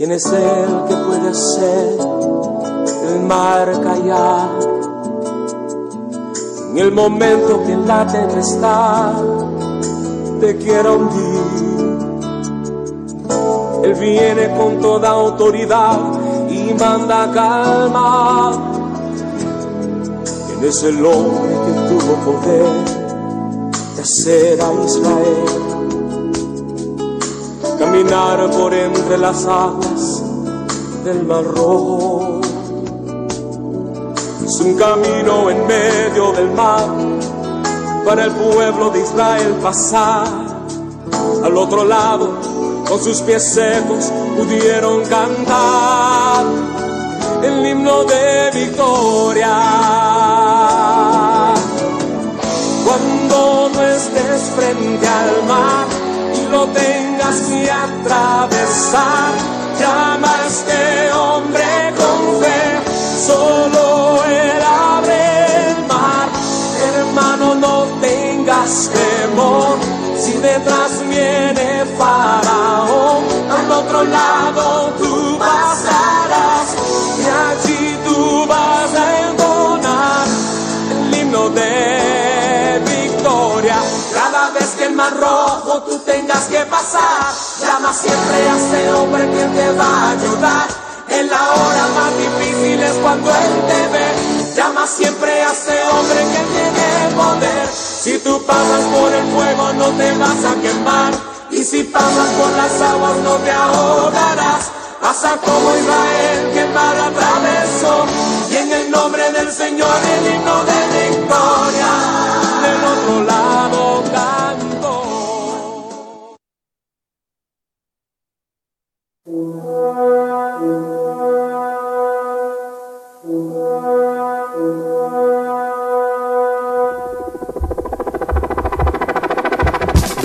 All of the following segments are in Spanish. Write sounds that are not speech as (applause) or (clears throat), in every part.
¿Quién es el que puede hacer el mar callar? En el momento que la tempestad te quiera hundir, Él viene con toda autoridad y manda calma. ¿Quién es el hombre que tuvo poder de hacer a Israel? Caminar por entre las aguas del mar rojo. Es un camino en medio del mar para el pueblo de Israel pasar. Al otro lado, con sus pies secos, pudieron cantar el himno de victoria. Cuando no estés frente al mar y lo tengas que atravesar, llama a hombre con fe, solo él abre el mar. Hermano, no tengas temor, si detrás viene Faraón, al otro lado tú tú tengas que pasar, llama siempre a ese hombre que te va a ayudar. En la hora más difícil es cuando él te ve. Llama siempre a ese hombre que tiene poder. Si tú pasas por el fuego no te vas a quemar. Y si pasas por las aguas no te ahogarás. Pasa como Israel que mar atravesó. Y en el nombre del Señor el himno de victoria.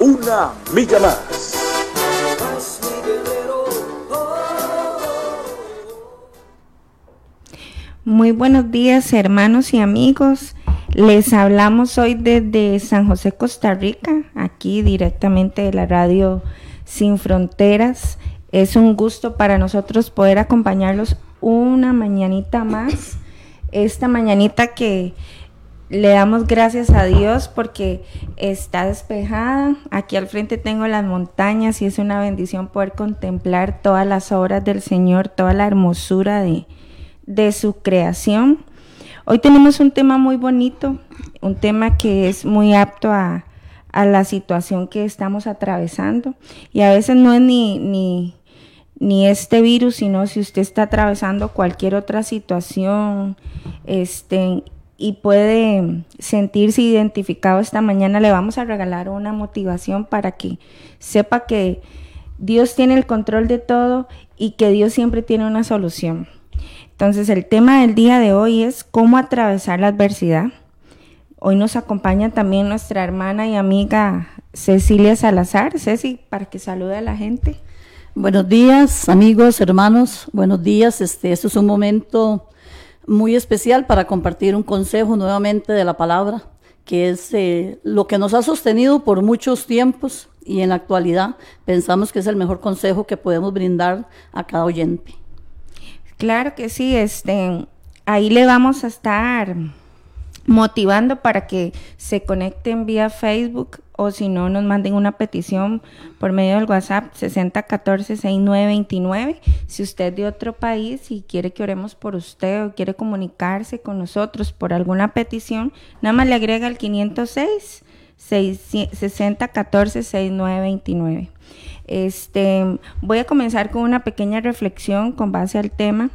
una milla más. Muy buenos días hermanos y amigos. Les hablamos hoy desde San José, Costa Rica, aquí directamente de la radio Sin Fronteras. Es un gusto para nosotros poder acompañarlos una mañanita más. Esta mañanita que le damos gracias a Dios porque está despejada. Aquí al frente tengo las montañas y es una bendición poder contemplar todas las obras del Señor, toda la hermosura de, de su creación. Hoy tenemos un tema muy bonito, un tema que es muy apto a, a la situación que estamos atravesando. Y a veces no es ni, ni, ni este virus, sino si usted está atravesando cualquier otra situación, este, y puede sentirse identificado esta mañana, le vamos a regalar una motivación para que sepa que Dios tiene el control de todo y que Dios siempre tiene una solución. Entonces el tema del día de hoy es cómo atravesar la adversidad. Hoy nos acompaña también nuestra hermana y amiga Cecilia Salazar. Ceci, para que salude a la gente. Buenos días, amigos, hermanos. Buenos días. Este, este es un momento muy especial para compartir un consejo nuevamente de la palabra, que es eh, lo que nos ha sostenido por muchos tiempos y en la actualidad pensamos que es el mejor consejo que podemos brindar a cada oyente. Claro que sí, este, ahí le vamos a estar motivando para que se conecten vía Facebook o si no nos manden una petición por medio del WhatsApp 6014-6929. Si usted es de otro país y quiere que oremos por usted o quiere comunicarse con nosotros por alguna petición, nada más le agrega el 506 6014-6929. Este, voy a comenzar con una pequeña reflexión con base al tema.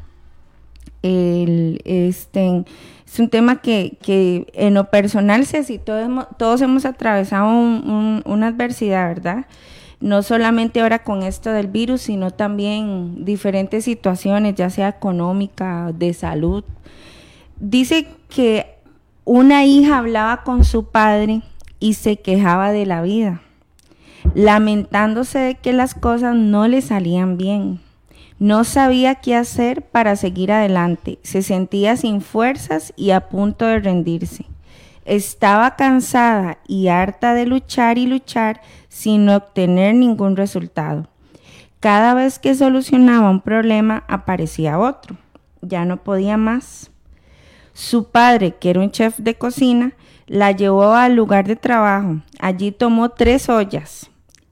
El, este, es un tema que, que en lo personal, si todos, hemos, todos hemos atravesado un- un- una adversidad, ¿verdad? no solamente ahora con esto del virus, sino también diferentes situaciones, ya sea económica, de salud. Dice que una hija hablaba con su padre y se quejaba de la vida, lamentándose de que las cosas no le salían bien. No sabía qué hacer para seguir adelante, se sentía sin fuerzas y a punto de rendirse. Estaba cansada y harta de luchar y luchar sin obtener ningún resultado. Cada vez que solucionaba un problema aparecía otro. Ya no podía más. Su padre, que era un chef de cocina, la llevó al lugar de trabajo. Allí tomó tres ollas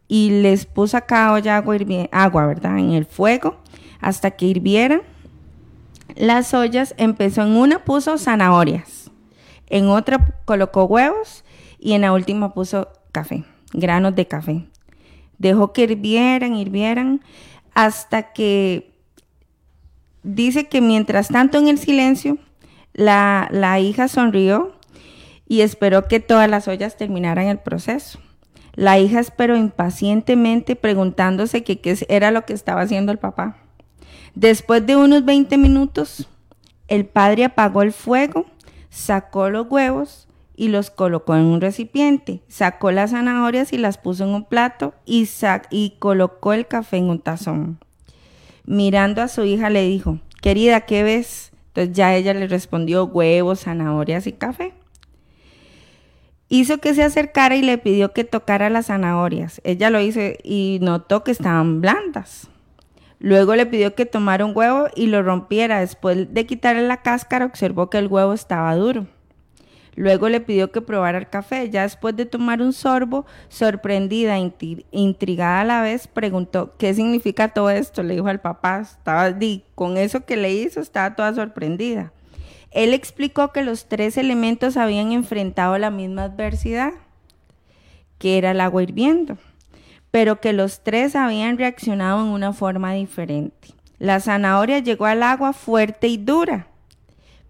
y les puso a cada olla agua, agua ¿verdad? en el fuego hasta que hirvieran las ollas. Empezó en una, puso zanahorias en otra colocó huevos y en la última puso café, granos de café. Dejó que hirvieran, hirvieran, hasta que dice que mientras tanto en el silencio, la, la hija sonrió y esperó que todas las ollas terminaran el proceso. La hija esperó impacientemente preguntándose qué era lo que estaba haciendo el papá. Después de unos 20 minutos, el padre apagó el fuego sacó los huevos y los colocó en un recipiente, sacó las zanahorias y las puso en un plato y, y colocó el café en un tazón. Mirando a su hija le dijo, querida, ¿qué ves? Entonces ya ella le respondió huevos, zanahorias y café. Hizo que se acercara y le pidió que tocara las zanahorias. Ella lo hizo y notó que estaban blandas. Luego le pidió que tomara un huevo y lo rompiera. Después de quitarle la cáscara, observó que el huevo estaba duro. Luego le pidió que probara el café. Ya después de tomar un sorbo, sorprendida e intrigada a la vez, preguntó, ¿qué significa todo esto? Le dijo al papá. Estaba, con eso que le hizo, estaba toda sorprendida. Él explicó que los tres elementos habían enfrentado la misma adversidad, que era el agua hirviendo pero que los tres habían reaccionado en una forma diferente. La zanahoria llegó al agua fuerte y dura,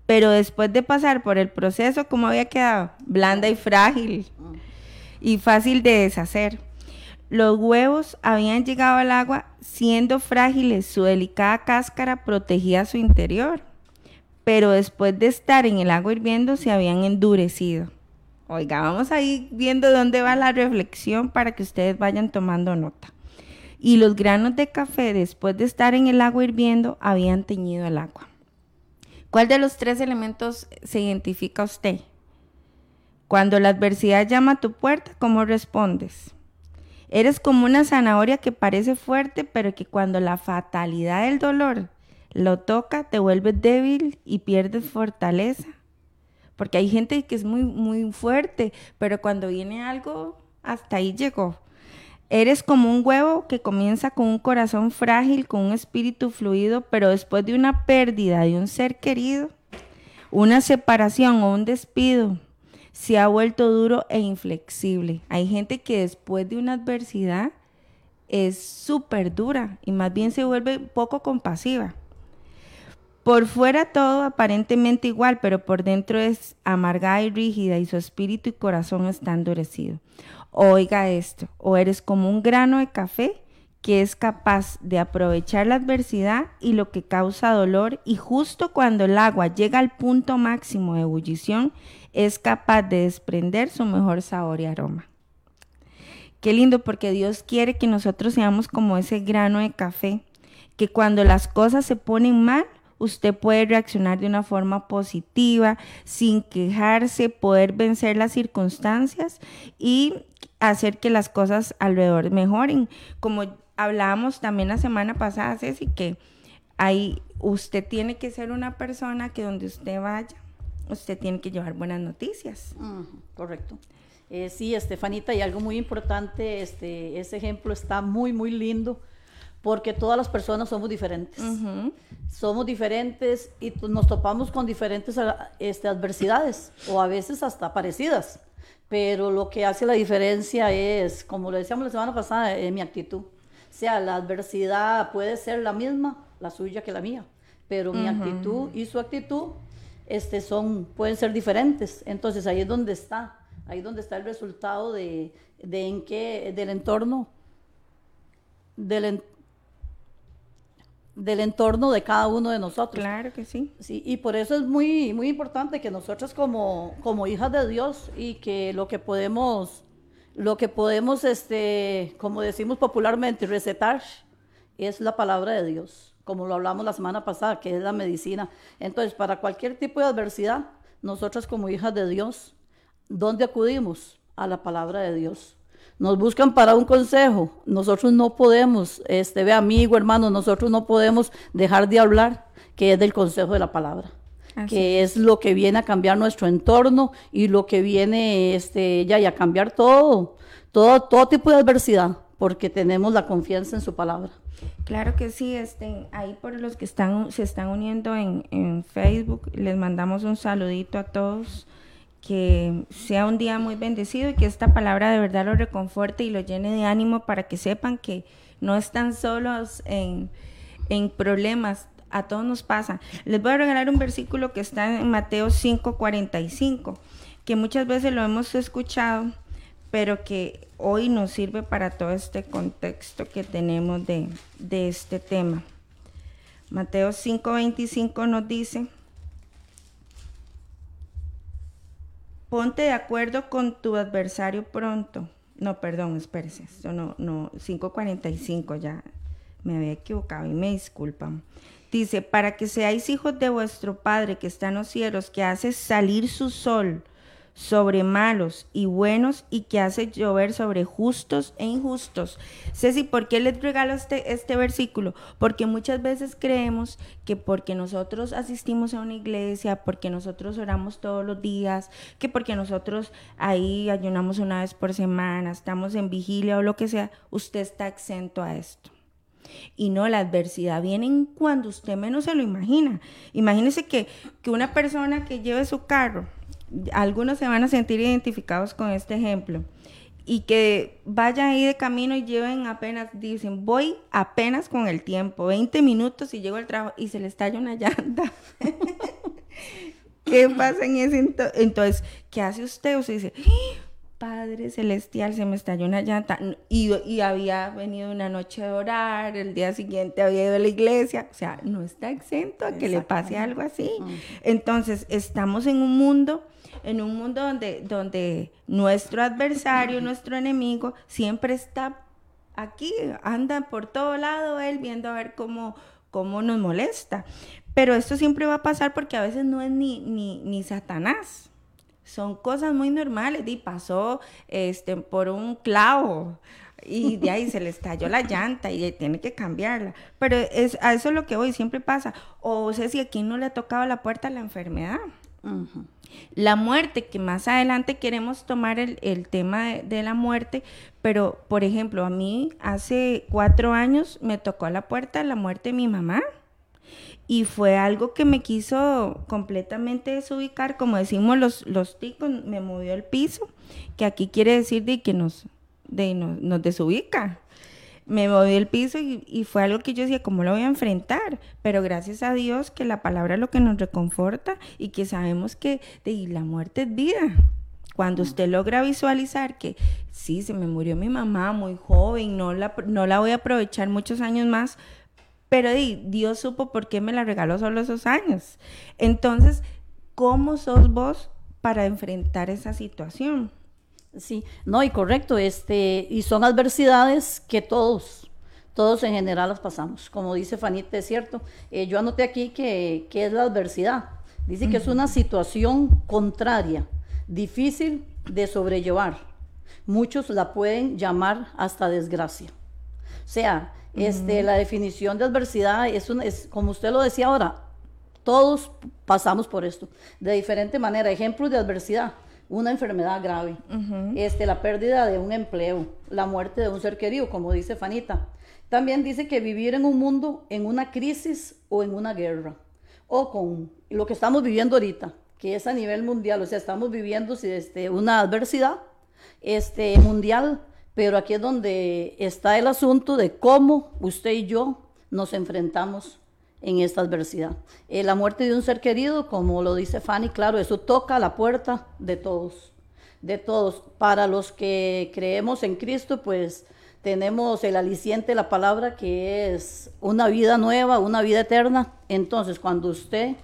pero después de pasar por el proceso, ¿cómo había quedado? Blanda y frágil y fácil de deshacer. Los huevos habían llegado al agua siendo frágiles, su delicada cáscara protegía su interior, pero después de estar en el agua hirviendo se habían endurecido. Oiga, vamos a ir viendo dónde va la reflexión para que ustedes vayan tomando nota. Y los granos de café, después de estar en el agua hirviendo, habían teñido el agua. ¿Cuál de los tres elementos se identifica usted? Cuando la adversidad llama a tu puerta, ¿cómo respondes? Eres como una zanahoria que parece fuerte, pero que cuando la fatalidad del dolor lo toca, te vuelves débil y pierdes fortaleza porque hay gente que es muy, muy fuerte, pero cuando viene algo, hasta ahí llegó. Eres como un huevo que comienza con un corazón frágil, con un espíritu fluido, pero después de una pérdida de un ser querido, una separación o un despido, se ha vuelto duro e inflexible. Hay gente que después de una adversidad es súper dura y más bien se vuelve poco compasiva. Por fuera todo aparentemente igual, pero por dentro es amargada y rígida y su espíritu y corazón está endurecido. Oiga esto, o eres como un grano de café que es capaz de aprovechar la adversidad y lo que causa dolor y justo cuando el agua llega al punto máximo de ebullición es capaz de desprender su mejor sabor y aroma. Qué lindo porque Dios quiere que nosotros seamos como ese grano de café, que cuando las cosas se ponen mal, usted puede reaccionar de una forma positiva, sin quejarse, poder vencer las circunstancias y hacer que las cosas alrededor mejoren. Como hablábamos también la semana pasada, Ceci, que ahí usted tiene que ser una persona que donde usted vaya, usted tiene que llevar buenas noticias. correcto. Eh, sí, Estefanita, y algo muy importante, este, ese ejemplo está muy, muy lindo porque todas las personas somos diferentes. Somos diferentes y nos topamos con diferentes este, adversidades o a veces hasta parecidas. Pero lo que hace la diferencia es, como lo decíamos la semana pasada, en mi actitud. O sea, la adversidad puede ser la misma, la suya que la mía, pero mi actitud y su actitud este, son, pueden ser diferentes. Entonces ahí es donde está, ahí es donde está el resultado de, de en qué, del entorno del, del entorno de cada uno de nosotros. Claro que sí. Sí, y por eso es muy, muy importante que nosotros como, como hijas de Dios y que lo que podemos, lo que podemos, este, como decimos popularmente, recetar es la palabra de Dios, como lo hablamos la semana pasada, que es la medicina. Entonces, para cualquier tipo de adversidad, nosotros como hijas de Dios, ¿dónde acudimos? A la palabra de Dios nos buscan para un consejo, nosotros no podemos, este, ve amigo, hermano, nosotros no podemos dejar de hablar que es del consejo de la palabra. que es lo que viene a cambiar nuestro entorno y lo que viene este, ya y a cambiar todo, todo, todo tipo de adversidad, porque tenemos la confianza en su palabra. Claro que sí, este, ahí por los que están, se están uniendo en, en Facebook, les mandamos un saludito a todos que sea un día muy bendecido y que esta palabra de verdad lo reconforte y lo llene de ánimo para que sepan que no están solos en, problemas, a todos nos pasa. Les voy a regalar un versículo que está en Mateo 5:45, que muchas veces lo hemos escuchado, pero que hoy nos sirve para todo este contexto que tenemos de, de este tema. Mateo 5:25 nos dice, ponte de acuerdo con tu adversario pronto. No, perdón, espérese, esto no, no, 5.45 ya me había equivocado y me disculpan. Dice, para que seáis hijos de vuestro Padre que está en los cielos, que hace salir su sol sobre malos y buenos y que hace llover sobre justos e injustos. Ceci, ¿por qué les regalo este, este versículo? Porque muchas veces creemos que porque nosotros asistimos a una iglesia, porque nosotros oramos todos los días, que porque nosotros ahí ayunamos una vez por semana, estamos en vigilia o lo que sea, usted está exento a esto. Y no, la adversidad viene cuando usted menos se lo imagina. Imagínese que, que una persona que lleve su carro, algunos se van a sentir identificados con este ejemplo y que vayan ahí de camino y lleven apenas, dicen, voy apenas con el tiempo, 20 minutos y llego al trabajo y se le estalla una llanta. (laughs) ¿Qué pasa en ese? Entonces, ¿qué hace usted? Usted dice, Padre Celestial, se me estalló una llanta y, y, había venido una noche de orar, el día siguiente había ido a la iglesia, o sea, no está exento a que le pase algo así. Entonces, estamos en un mundo en un mundo donde, donde nuestro adversario, nuestro enemigo, siempre está aquí, anda por todo lado él viendo a ver cómo, cómo nos molesta. Pero esto siempre va a pasar porque a veces no es ni, ni, ni Satanás. Son cosas muy normales. Y pasó este, por un clavo y de ahí se le estalló la llanta y tiene que cambiarla. Pero es, a eso es lo que hoy siempre pasa. O sé si aquí no le ha tocado la puerta la enfermedad. La muerte, que más adelante queremos tomar el, tema de, la muerte, pero por ejemplo, a mí hace cuatro años me tocó a la puerta la muerte de mi mamá y fue algo que me quiso completamente desubicar, como decimos los, los ticos, me movió el piso, que aquí quiere decir de que nos, de, nos desubica me moví el piso y, fue algo que yo decía, ¿cómo lo voy a enfrentar? Pero gracias a Dios que la palabra es lo que nos reconforta y que sabemos que de, la muerte es vida. Cuando usted logra visualizar que sí, se me murió mi mamá muy joven, no la, no la voy a aprovechar muchos años más, pero Dios supo por qué me la regaló solo esos años. Entonces, ¿cómo sos vos para enfrentar esa situación? Sí, no, y correcto, este, y son adversidades que todos, todos en general las pasamos. Como dice Fanita, es cierto. Eh, yo anoté aquí que, es la adversidad. Dice que es una situación contraria, difícil de sobrellevar. Muchos la pueden llamar hasta desgracia. O sea, este, la definición de adversidad es, un, es, como usted lo decía ahora, todos pasamos por esto, de diferente manera. Ejemplos de adversidad una enfermedad grave, este, la pérdida de un empleo, la muerte de un ser querido, como dice Fanita. También dice que vivir en un mundo en una crisis o en una guerra, o con lo que estamos viviendo ahorita, que es a nivel mundial, o sea, estamos viviendo este, una adversidad este, mundial, pero aquí es donde está el asunto de cómo usted y yo nos enfrentamos en esta adversidad. Eh, la muerte de un ser querido, como lo dice Fanny, claro, eso toca la puerta de todos, de todos. Para los que creemos en Cristo, pues tenemos el aliciente la palabra que es una vida nueva, una vida eterna. Entonces, cuando usted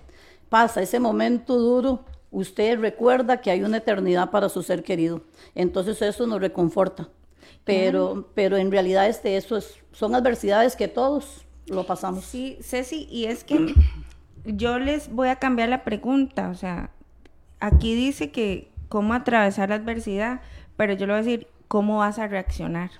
pasa ese momento duro, usted recuerda que hay una eternidad para su ser querido. Entonces eso nos reconforta. Pero, pero en realidad este, eso es, son adversidades que todos lo pasamos. Sí, Ceci, y es que (clears throat) yo les voy a cambiar la pregunta. O sea, aquí dice que cómo atravesar la adversidad, pero yo le voy a decir, ¿cómo vas a reaccionar?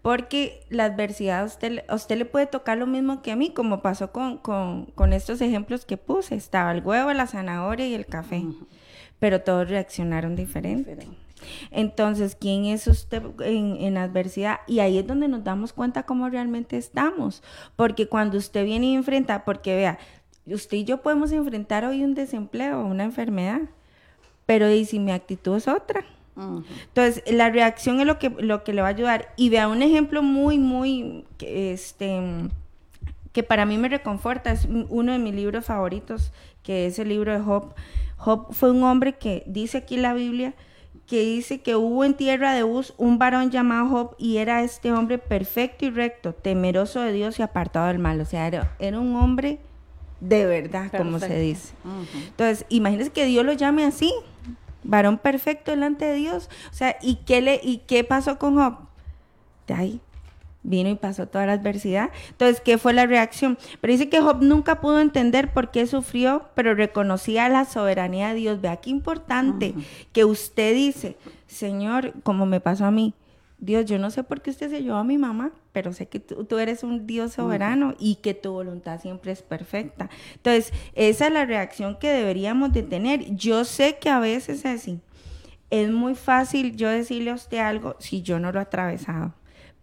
Porque la adversidad a usted, usted le puede tocar lo mismo que a mí, como pasó con, con, estos ejemplos que puse. Estaba el huevo, la zanahoria y el café. Pero todos reaccionaron diferente. Entonces, ¿quién es usted en, en, adversidad? Y ahí es donde nos damos cuenta cómo realmente estamos. Porque cuando usted viene y enfrenta, porque vea, usted y yo podemos enfrentar hoy un desempleo, una enfermedad, pero y si mi actitud es otra. Entonces, la reacción es lo que, lo que le va a ayudar. Y vea un ejemplo muy, muy, este, que para mí me reconforta, es uno de mis libros favoritos, que es el libro de Job. Job fue un hombre que dice aquí la Biblia, que dice que hubo en tierra de Uz un varón llamado Job y era este hombre perfecto y recto, temeroso de Dios y apartado del mal. O sea, era, era un hombre de verdad, como se dice. Entonces, imagínese que Dios lo llame así varón perfecto delante de Dios. O sea, ¿y qué, le, y qué pasó con Job? De ahí vino y pasó toda la adversidad. Entonces, ¿qué fue la reacción? Pero dice que Job nunca pudo entender por qué sufrió, pero reconocía la soberanía de Dios. Vea qué importante que usted dice, Señor, como me pasó a mí, Dios, yo no sé por qué usted se llevó a mi mamá, pero sé que tú, eres un Dios soberano y que tu voluntad siempre es perfecta. Entonces, esa es la reacción que deberíamos de tener. Yo sé que a veces es así. Es muy fácil yo decirle a usted algo si yo no lo he atravesado.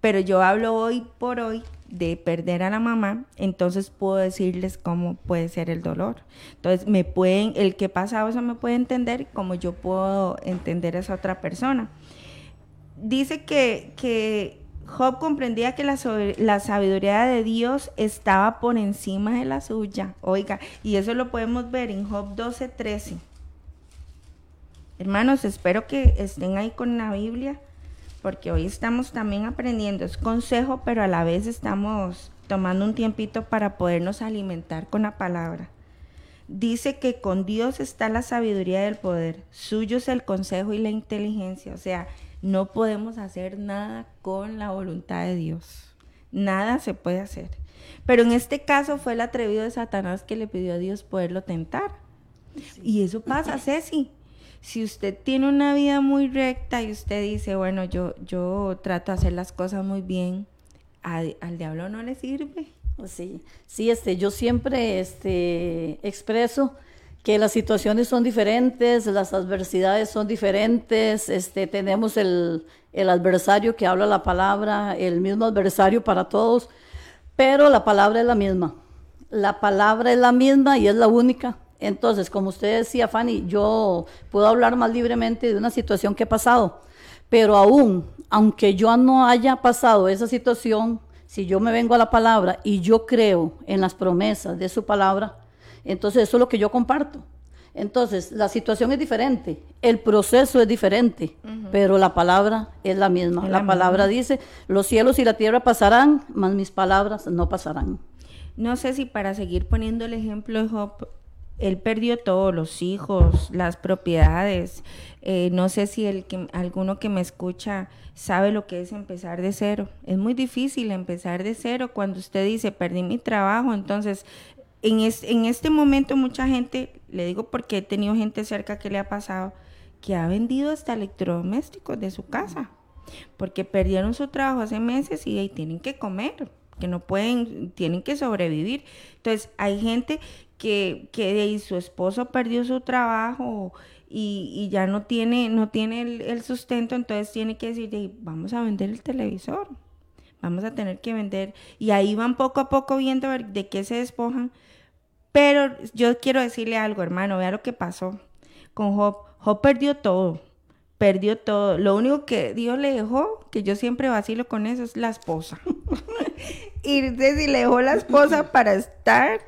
Pero yo hablo hoy por hoy de perder a la mamá, entonces puedo decirles cómo puede ser el dolor. Entonces, me pueden, el que pasado eso me puede entender como yo puedo entender a esa otra persona dice que, Job comprendía que la, la, sabiduría de Dios estaba por encima de la suya. Oiga, y eso lo podemos ver en Job 12, 13. Hermanos, espero que estén ahí con la Biblia, porque hoy estamos también aprendiendo. Es consejo, pero a la vez estamos tomando un tiempito para podernos alimentar con la palabra. Dice que con Dios está la sabiduría del poder, suyo es el consejo y la inteligencia. O sea, no podemos hacer nada con la voluntad de Dios. Nada se puede hacer. Pero en este caso fue el atrevido de Satanás que le pidió a Dios poderlo tentar. Y eso pasa, Ceci. Si usted tiene una vida muy recta y usted dice, bueno, yo, yo trato de hacer las cosas muy bien, al diablo no le sirve. Sí, sí, este, yo siempre este, expreso que las situaciones son diferentes, las adversidades son diferentes, este, tenemos el, el adversario que habla la palabra, el mismo adversario para todos, pero la palabra es la misma. La palabra es la misma y es la única. Entonces, como usted decía, Fanny, yo puedo hablar más libremente de una situación que he pasado, pero aún, aunque yo no haya pasado esa situación, si yo me vengo a la palabra y yo creo en las promesas de su palabra, entonces, eso es lo que yo comparto. Entonces, la situación es diferente, el proceso es diferente, pero la palabra es la misma. la, palabra dice, los cielos y la tierra pasarán, mas mis palabras no pasarán. No sé si para seguir poniendo el ejemplo de Job, él perdió todo, los hijos, las propiedades. Eh, no sé si el que, alguno que me escucha sabe lo que es empezar de cero. Es muy difícil empezar de cero cuando usted dice, perdí mi trabajo, entonces en, en este momento mucha gente, le digo porque he tenido gente cerca que le ha pasado, que ha vendido hasta electrodomésticos de su casa, porque perdieron su trabajo hace meses y ahí tienen que comer, que no pueden, tienen que sobrevivir. Entonces hay gente que, que su esposo perdió su trabajo y, ya no tiene, no tiene el, sustento, entonces tiene que decir, vamos a vender el televisor, vamos a tener que vender, y ahí van poco a poco viendo de qué se despojan pero yo quiero decirle algo, hermano, vea lo que pasó con Job. Job perdió todo, perdió todo. Lo único que Dios le dejó, que yo siempre vacilo con eso, es la esposa. (laughs) (laughs) y si le dejó la esposa para estar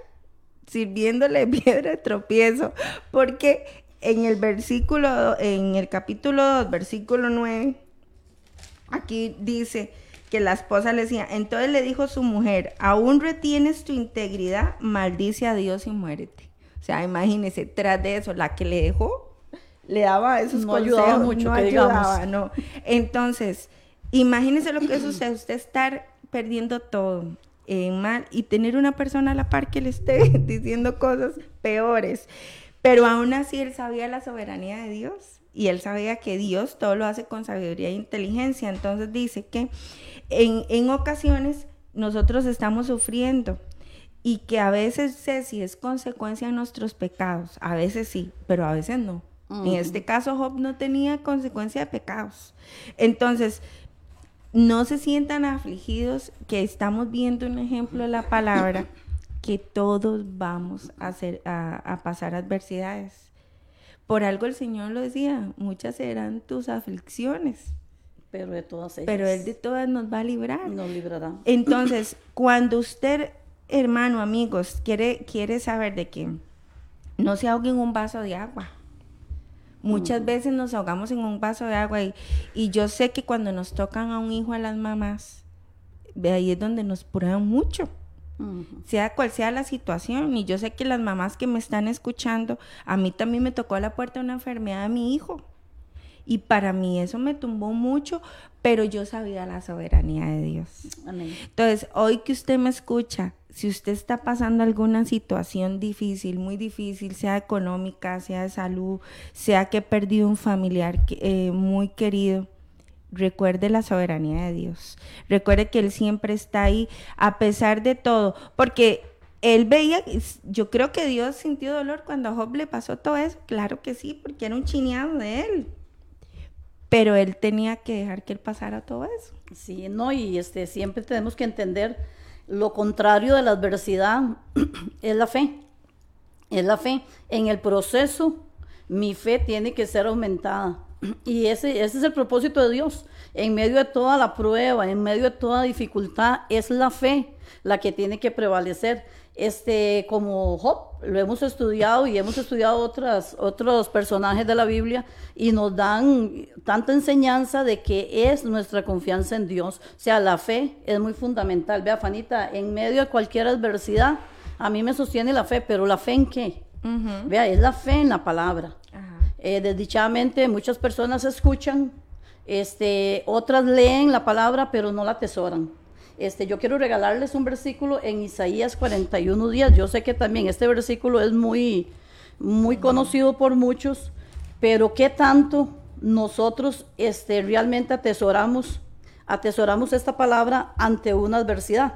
sirviéndole (laughs) piedra de tropiezo, porque en el versículo, en el capítulo 2, versículo 9, aquí dice que la esposa le decía, entonces le dijo su mujer, aún retienes tu integridad, maldice a Dios y muérete. O sea, imagínese, tras de eso, la que le dejó, le daba esos no ayudaba mucho, no que ayudaba, no. Entonces, imagínese lo que usted, usted estar perdiendo todo en mal y tener una persona a la par que le esté (laughs) diciendo cosas peores. Pero aún así él sabía la soberanía de Dios y él sabía que Dios todo lo hace con sabiduría e inteligencia. Entonces dice que en, en ocasiones nosotros estamos sufriendo y que a veces sé si es consecuencia de nuestros pecados, a veces sí, pero a veces no. En este caso Job no tenía consecuencia de pecados. Entonces, no se sientan afligidos que estamos viendo un ejemplo de la palabra (coughs) que todos vamos a, hacer, a, a pasar adversidades. Por algo el Señor lo decía, muchas serán tus aflicciones. Pero de todas ellas. Pero Él de todas nos va a librar. Nos librará. Entonces, (coughs) cuando usted, hermano, amigos, quiere, quiere saber de que no se ahogue en un vaso de agua. Muchas veces nos ahogamos en un vaso de agua y, y yo sé que cuando nos tocan a un hijo a las mamás, de ahí es donde nos prueban mucho sea cual sea la situación. Y yo sé que las mamás que me están escuchando, a mí también me tocó a la puerta una enfermedad de mi hijo. Y para mí eso me tumbó mucho, pero yo sabía la soberanía de Dios. Entonces, hoy que usted me escucha, si usted está pasando alguna situación difícil, muy difícil, sea económica, sea de salud, sea que perdido un familiar eh, muy querido, recuerde la soberanía de Dios. Recuerde que Él siempre está ahí a pesar de todo, porque Él veía, yo creo que Dios sintió dolor cuando a Job le pasó todo eso, claro que sí, porque era un chineado de Él. Pero Él tenía que dejar que Él pasara todo eso. Sí, no, y este, siempre tenemos que entender lo contrario de la adversidad (clears throat) es la fe. Es la fe. En el proceso, mi fe tiene que ser aumentada (clears throat) y ese, ese es el propósito de Dios. En medio de toda la prueba, en medio de toda dificultad, es la fe la que tiene que prevalecer. Este, como Job, lo hemos estudiado y hemos estudiado otras, otros personajes de la Biblia y nos dan tanta enseñanza de que es nuestra confianza en Dios. O sea, la fe es muy fundamental. Vea, Fanita, en medio de cualquier adversidad, a mí me sostiene la fe, pero ¿la fe en qué? Vea, es la fe en la palabra. Eh, desdichadamente muchas personas escuchan, este, otras leen la palabra, pero no la atesoran. Este, yo quiero regalarles un versículo en Isaías 41 días. Yo sé que también este versículo es muy, muy conocido por muchos, pero ¿qué tanto nosotros este, realmente atesoramos, atesoramos esta palabra ante una adversidad?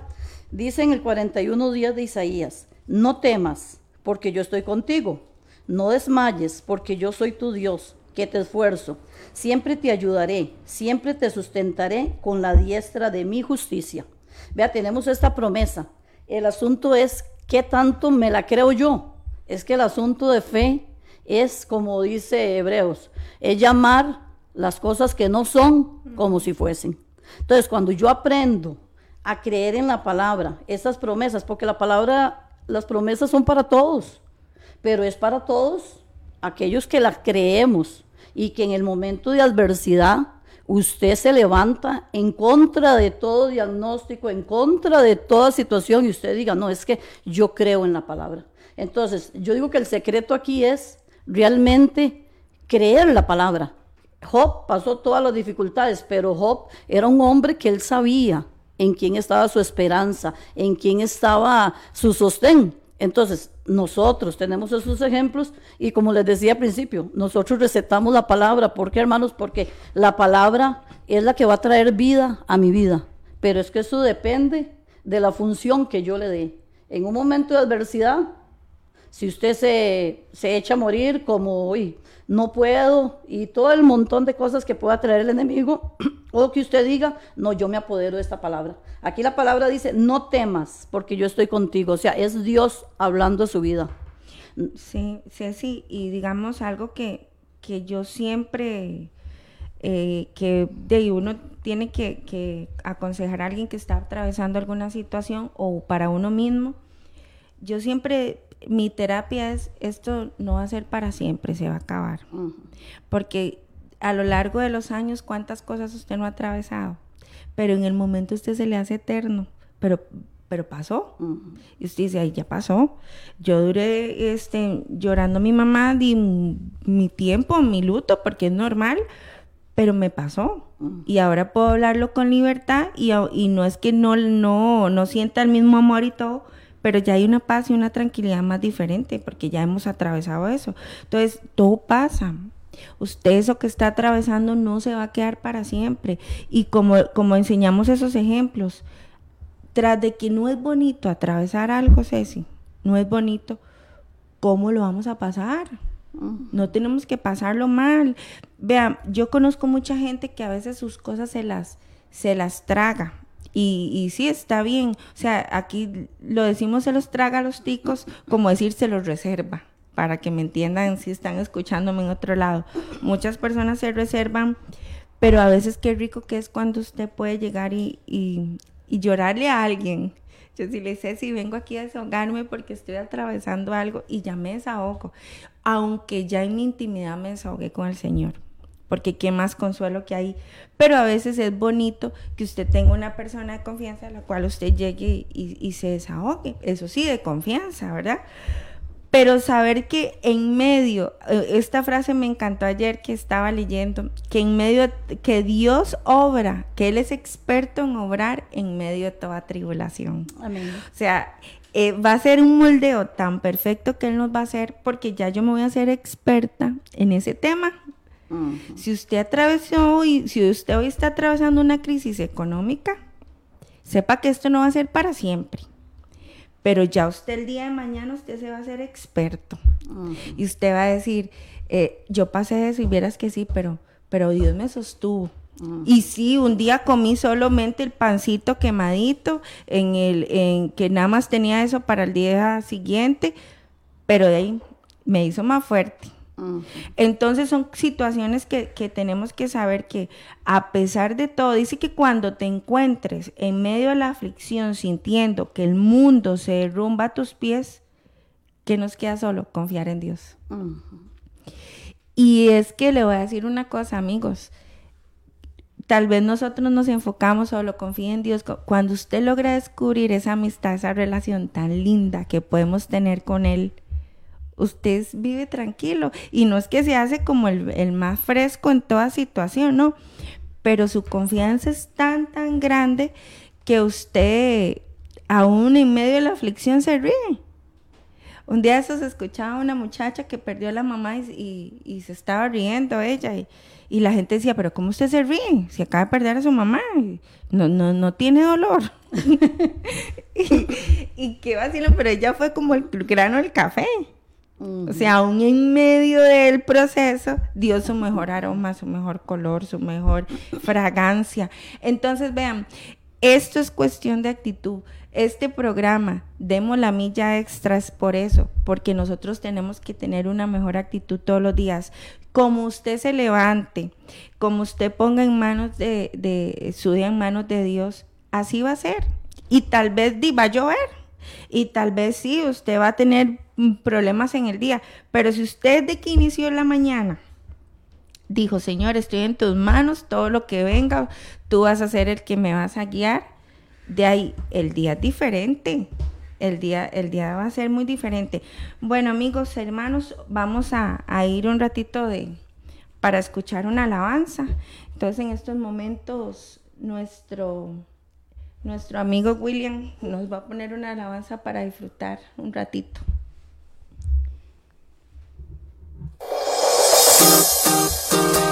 Dice en el 41 días de Isaías, no temas, porque yo estoy contigo no desmayes, porque yo soy tu Dios, que te esfuerzo. Siempre te ayudaré, siempre te sustentaré con la diestra de mi justicia. Vea, tenemos esta promesa. El asunto es qué tanto me la creo yo. Es que el asunto de fe es, como dice Hebreos, es llamar las cosas que no son como si fuesen. Entonces, cuando yo aprendo a creer en la palabra, esas promesas, porque la palabra, las promesas son para todos pero es para todos aquellos que la creemos y que en el momento de adversidad usted se levanta en contra de todo diagnóstico, en contra de toda situación y usted diga, no, es que yo creo en la palabra. Entonces, yo digo que el secreto aquí es realmente creer la palabra. Job pasó todas las dificultades, pero Job era un hombre que él sabía en quién estaba su esperanza, en quién estaba su sostén. Entonces, nosotros tenemos esos ejemplos y como les decía al principio, nosotros recetamos la palabra. ¿Por qué, hermanos? Porque la palabra es la que va a traer vida a mi vida. Pero es que eso depende de la función que yo le dé. En un momento de adversidad, si usted se, se echa a morir como, uy, no puedo, y todo el montón de cosas que pueda traer el enemigo, (clears throat) o que usted diga, no, yo me apodero de esta palabra. Aquí la palabra dice, no temas, porque yo estoy contigo. O sea, es Dios hablando a su vida. Sí, sí. Y digamos algo que, que yo siempre, eh, que de uno tiene que, que aconsejar a alguien que está atravesando alguna situación o para uno mismo. Yo siempre mi terapia es, esto no va a ser para siempre, se va a acabar. Porque a lo largo de los años, ¿cuántas cosas usted no ha atravesado? pero en el momento usted se le hace eterno, pero pero pasó. Y usted dice, ay, ya pasó. Yo duré este, llorando a mi mamá, di mi tiempo, mi luto, porque es normal, pero me pasó. Y ahora puedo hablarlo con libertad y, y, no es que no, no, no sienta el mismo amor y todo, pero ya hay una paz y una tranquilidad más diferente, porque ya hemos atravesado eso. Entonces, todo pasa. Usted eso que está atravesando no se va a quedar para siempre. Y como, como enseñamos esos ejemplos, tras de que no es bonito atravesar algo, Ceci, no es bonito, ¿cómo lo vamos a pasar? No tenemos que pasarlo mal. Vean, yo conozco mucha gente que a veces sus cosas se las, se las traga. Y, y sí, está bien. O sea, aquí lo decimos se los traga a los ticos, como decir se los reserva, para que me entiendan si están escuchándome en otro lado. Muchas personas se reservan, pero a veces qué rico que es cuando usted puede llegar y, y llorarle a alguien. Yo sí le sé si vengo aquí a desahogarme porque estoy atravesando algo y ya me desahogo, aunque ya en mi intimidad me desahogué con el Señor, porque qué más consuelo que hay. Pero a veces es bonito que usted tenga una persona de confianza a la cual usted llegue y, y se desahogue, eso sí, de confianza, ¿verdad? Pero saber que en medio, eh, esta frase me encantó ayer que estaba leyendo, que en medio, que Dios obra, que Él es experto en obrar en medio de toda tribulación. Amén. O sea, eh, va a ser un moldeo tan perfecto que Él nos va a hacer, porque ya yo me voy a hacer experta en ese tema. Si usted atravesó y si usted hoy está atravesando una crisis económica, sepa que esto no va a ser para siempre. Pero ya usted el día de mañana usted se va a hacer experto. Y usted va a decir, eh, yo pasé eso y vieras que sí, pero, pero Dios me sostuvo. Y sí, un día comí solamente el pancito quemadito, en el, en que nada más tenía eso para el día siguiente, pero de ahí me hizo más fuerte. Entonces son situaciones que, tenemos que saber que a pesar de todo, dice que cuando te encuentres en medio de la aflicción sintiendo que el mundo se derrumba a tus pies, ¿qué nos queda solo? Confiar en Dios. Y es que le voy a decir una cosa, amigos. Tal vez nosotros nos enfocamos solo, confía en Dios. Cuando usted logra descubrir esa amistad, esa relación tan linda que podemos tener con Él, usted vive tranquilo y no es que se hace como el, más fresco en toda situación, no, pero su confianza es tan, tan grande que usted aún en medio de la aflicción se ríe. Un día eso se escuchaba una muchacha que perdió a la mamá y, se estaba riendo ella y, la gente decía, pero ¿cómo usted se ríe? Si acaba de perder a su mamá, no, no, no tiene dolor. (laughs) y, y qué vacilo, pero ella fue como el grano del café. O sea, aún en medio del proceso, dio su mejor aroma, su mejor color, su mejor fragancia. Entonces, vean, esto es cuestión de actitud. Este programa, demos la milla extra, es por eso, porque nosotros tenemos que tener una mejor actitud todos los días. Como usted se levante, como usted ponga en manos de, de su en manos de Dios, así va a ser. Y tal vez va a llover. Y tal vez sí, usted va a tener problemas en el día. Pero si usted de que inició la mañana dijo, Señor, estoy en tus manos, todo lo que venga, tú vas a ser el que me vas a guiar, de ahí el día es diferente. El día, el día va a ser muy diferente. Bueno, amigos, hermanos, vamos a, a ir un ratito de para escuchar una alabanza. Entonces, en estos momentos, nuestro nuestro amigo William nos va a poner una alabanza para disfrutar un ratito. Poderoso,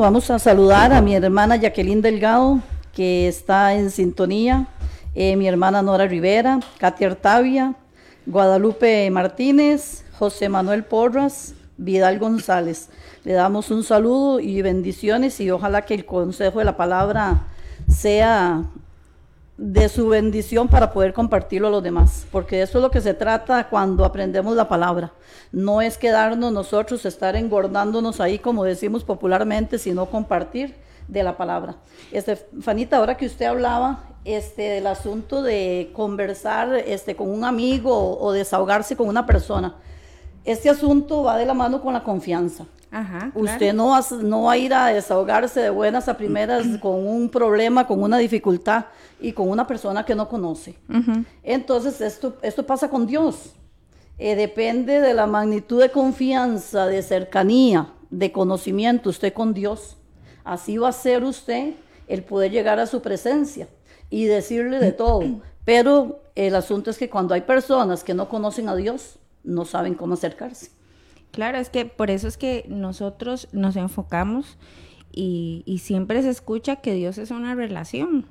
Vamos a saludar a mi hermana Jacqueline Delgado, que está en sintonía, eh, mi hermana Nora Rivera, Katia Artavia, Guadalupe Martínez, José Manuel Porras, Vidal González. Le damos un saludo y bendiciones y ojalá que el consejo de la palabra sea de su bendición para poder compartirlo a los demás, porque eso es lo que se trata cuando aprendemos la palabra. No es quedarnos nosotros, estar engordándonos ahí, como decimos popularmente, sino compartir de la palabra. Este, Fanita, ahora que usted hablaba este, del asunto de conversar este, con un amigo o, o desahogarse con una persona, este asunto va de la mano con la confianza. Ajá. Usted no va, a- no va a ir a desahogarse de buenas a primeras (clears throat) con un problema, con una dificultad y con una persona que no conoce. Entonces, esto, esto pasa con Dios. Eh, depende de la magnitud de confianza, de cercanía, de conocimiento usted con Dios. Así va a ser usted el poder llegar a su presencia y decirle de (clears throat) todo. Pero el asunto es que cuando hay personas que no conocen a Dios, no saben cómo acercarse. Claro, es que por eso es que nosotros nos enfocamos y, y siempre se escucha que Dios es una relación,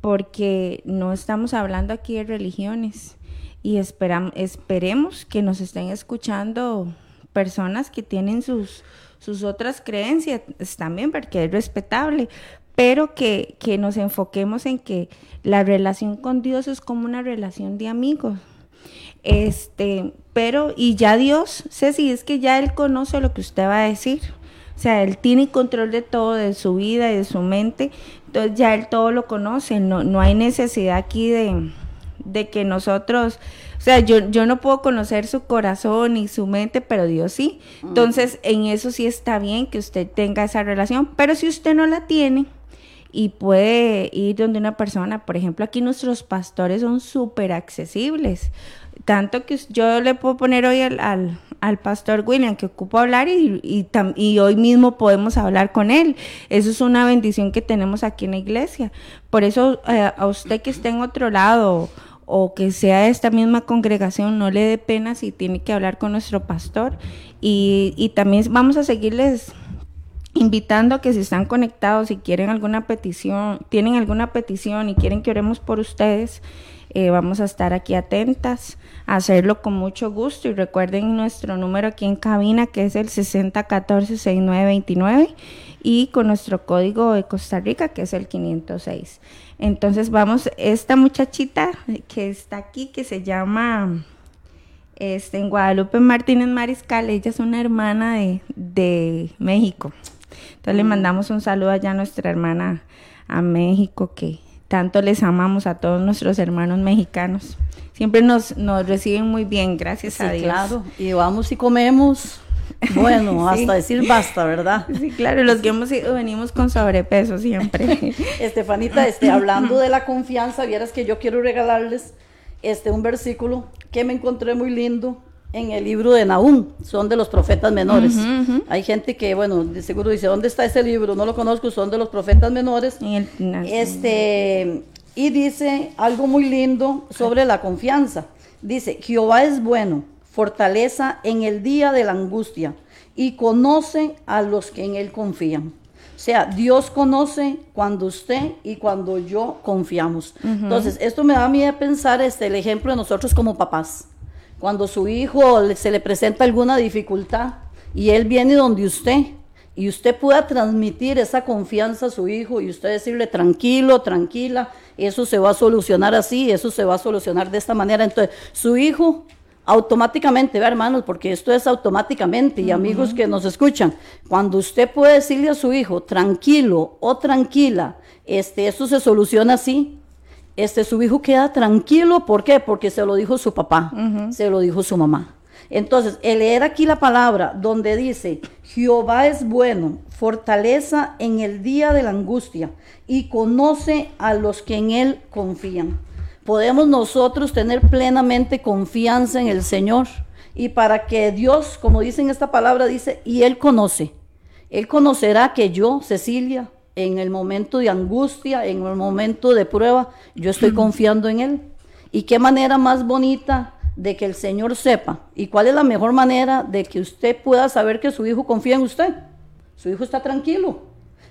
porque no estamos hablando aquí de religiones y esperemos que nos estén escuchando personas que tienen sus, sus otras creencias también, porque es respetable, pero que, que nos enfoquemos en que la relación con Dios es como una relación de amigos. Este, pero, y ya Dios, Ceci, es que ya Él conoce lo que usted va a decir. O sea, Él tiene control de todo, de su vida y de su mente. Entonces ya Él todo lo conoce. No, no hay necesidad aquí de, de que nosotros, o sea, yo, yo no puedo conocer su corazón y su mente, pero Dios sí. Entonces, en eso sí está bien que usted tenga esa relación. Pero si usted no la tiene, y puede ir donde una persona, por ejemplo, aquí nuestros pastores son súper accesibles. Tanto que yo le puedo poner hoy al, al, pastor William que ocupa hablar y, y, hoy mismo podemos hablar con él. Eso es una bendición que tenemos aquí en la iglesia. Por eso eh, a usted que esté en otro lado o que sea de esta misma congregación, no le dé pena si tiene que hablar con nuestro pastor. Y, y también vamos a seguirles invitando a que si están conectados y quieren alguna petición, tienen alguna petición y quieren que oremos por ustedes, eh, vamos a estar aquí atentas hacerlo con mucho gusto y recuerden nuestro número aquí en cabina que es el 6014-6929 y con nuestro código de Costa Rica que es el 506. Entonces vamos, esta muchachita que está aquí que se llama este, en Guadalupe Martínez Mariscal, ella es una hermana de, de México. Entonces le mandamos un saludo allá a nuestra hermana a México, que tanto les amamos a todos nuestros hermanos mexicanos. Siempre nos, nos reciben muy bien, gracias a Dios. claro. Y vamos y comemos. Bueno, (laughs) Sí. hasta decir basta, ¿verdad? Sí, claro, los que hemos ido venimos con sobrepeso siempre. (laughs) Estefanita, este, hablando de la confianza, vieras que yo quiero regalarles este, un versículo que me encontré muy lindo en el libro de Nahum, son de los profetas menores. Hay gente que, bueno, de seguro dice, ¿dónde está ese libro? No lo conozco, son de los profetas menores. En el- na- Este, y dice algo muy lindo sobre la confianza. Dice, Jehová es bueno, fortaleza en el día de la angustia y conoce a los que en él confían. O sea, Dios conoce cuando usted y cuando yo confiamos. Entonces, esto me da a mí de pensar este, el ejemplo de nosotros como papás. Cuando su hijo se le presenta alguna dificultad y él viene donde usted y usted pueda transmitir esa confianza a su hijo y usted decirle tranquilo, tranquila, eso se va a solucionar así, eso se va a solucionar de esta manera. Entonces, su hijo automáticamente, vea hermanos, porque esto es automáticamente y amigos que nos escuchan, cuando usted puede decirle a su hijo tranquilo o tranquila, este, eso se soluciona así, este, su hijo queda tranquilo, ¿por qué? Porque se lo dijo su papá, se lo dijo su mamá. Entonces, el leer aquí la palabra donde dice, Jehová es bueno, fortaleza en el día de la angustia y conoce a los que en él confían. Podemos nosotros tener plenamente confianza en el Señor y para que Dios, como dice en esta palabra, dice, y él conoce. Él conocerá que yo, Cecilia, en el momento de angustia, en el momento de prueba, yo estoy confiando en Él. ¿Y qué manera más bonita de que el Señor sepa? ¿Y cuál es la mejor manera de que usted pueda saber que su hijo confía en usted? Su hijo está tranquilo.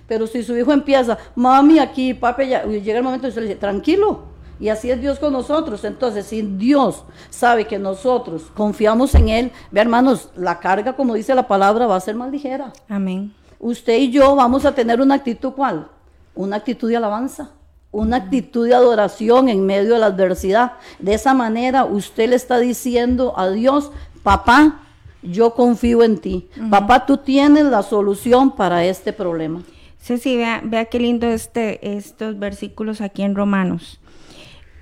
Pero si su hijo empieza, mami aquí, papi allá, y llega el momento y usted le dice, tranquilo. Y así es Dios con nosotros. Entonces, si Dios sabe que nosotros confiamos en Él, ve hermanos, la carga, como dice la palabra, va a ser más ligera Amén. Usted y yo vamos a tener una actitud cuál? Una actitud de alabanza, una actitud de adoración en medio de la adversidad. De esa manera usted le está diciendo a Dios, papá, yo confío en ti. Papá, tú tienes la solución para este problema. Ceci, vea, vea qué lindo este, estos versículos aquí en Romanos.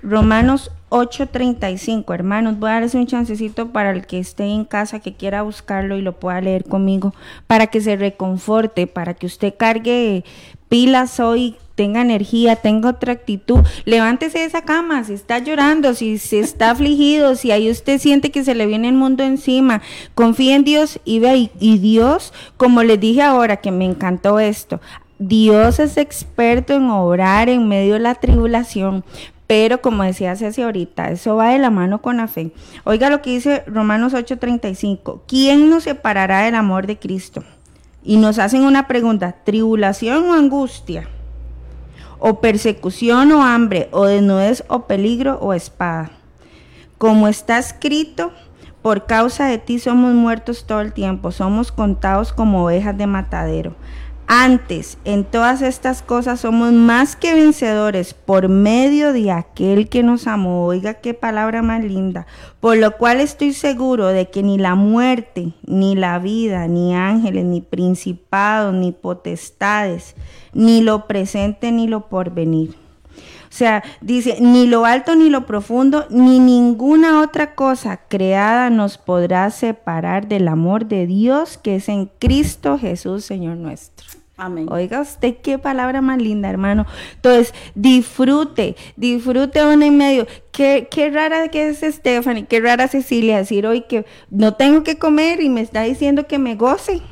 Romanos 8:35, hermanos, voy a darles un chancecito para el que esté en casa, que quiera buscarlo y lo pueda leer conmigo, para que se reconforte, para que usted cargue pilas hoy, tenga energía, tenga otra actitud. Levántese de esa cama, si está llorando, si se está afligido, si ahí usted siente que se le viene el mundo encima, confíe en Dios y vea, y, y Dios, como les dije ahora, que me encantó esto, Dios es experto en obrar en medio de la tribulación, pero como decía Ceci ahorita, eso va de la mano con la fe. Oiga lo que dice Romanos 8:35, ¿quién nos separará del amor de Cristo? Y nos hacen una pregunta, ¿tribulación o angustia? ¿O persecución o hambre? ¿O desnudez o peligro o espada? Como está escrito, por causa de ti somos muertos todo el tiempo, somos contados como ovejas de matadero. Antes, en todas estas cosas somos más que vencedores por medio de aquel que nos amó. Oiga qué palabra más linda. Por lo cual estoy seguro de que ni la muerte, ni la vida, ni ángeles, ni principados, ni potestades, ni lo presente, ni lo porvenir. O sea, dice, ni lo alto ni lo profundo, ni ninguna otra cosa creada nos podrá separar del amor de Dios que es en Cristo Jesús, Señor nuestro. Amén. Oiga usted qué palabra más linda, hermano. Entonces, disfrute, disfrute uno en medio. Qué, qué rara que es Stephanie, qué rara Cecilia decir hoy que no tengo que comer y me está diciendo que me goce.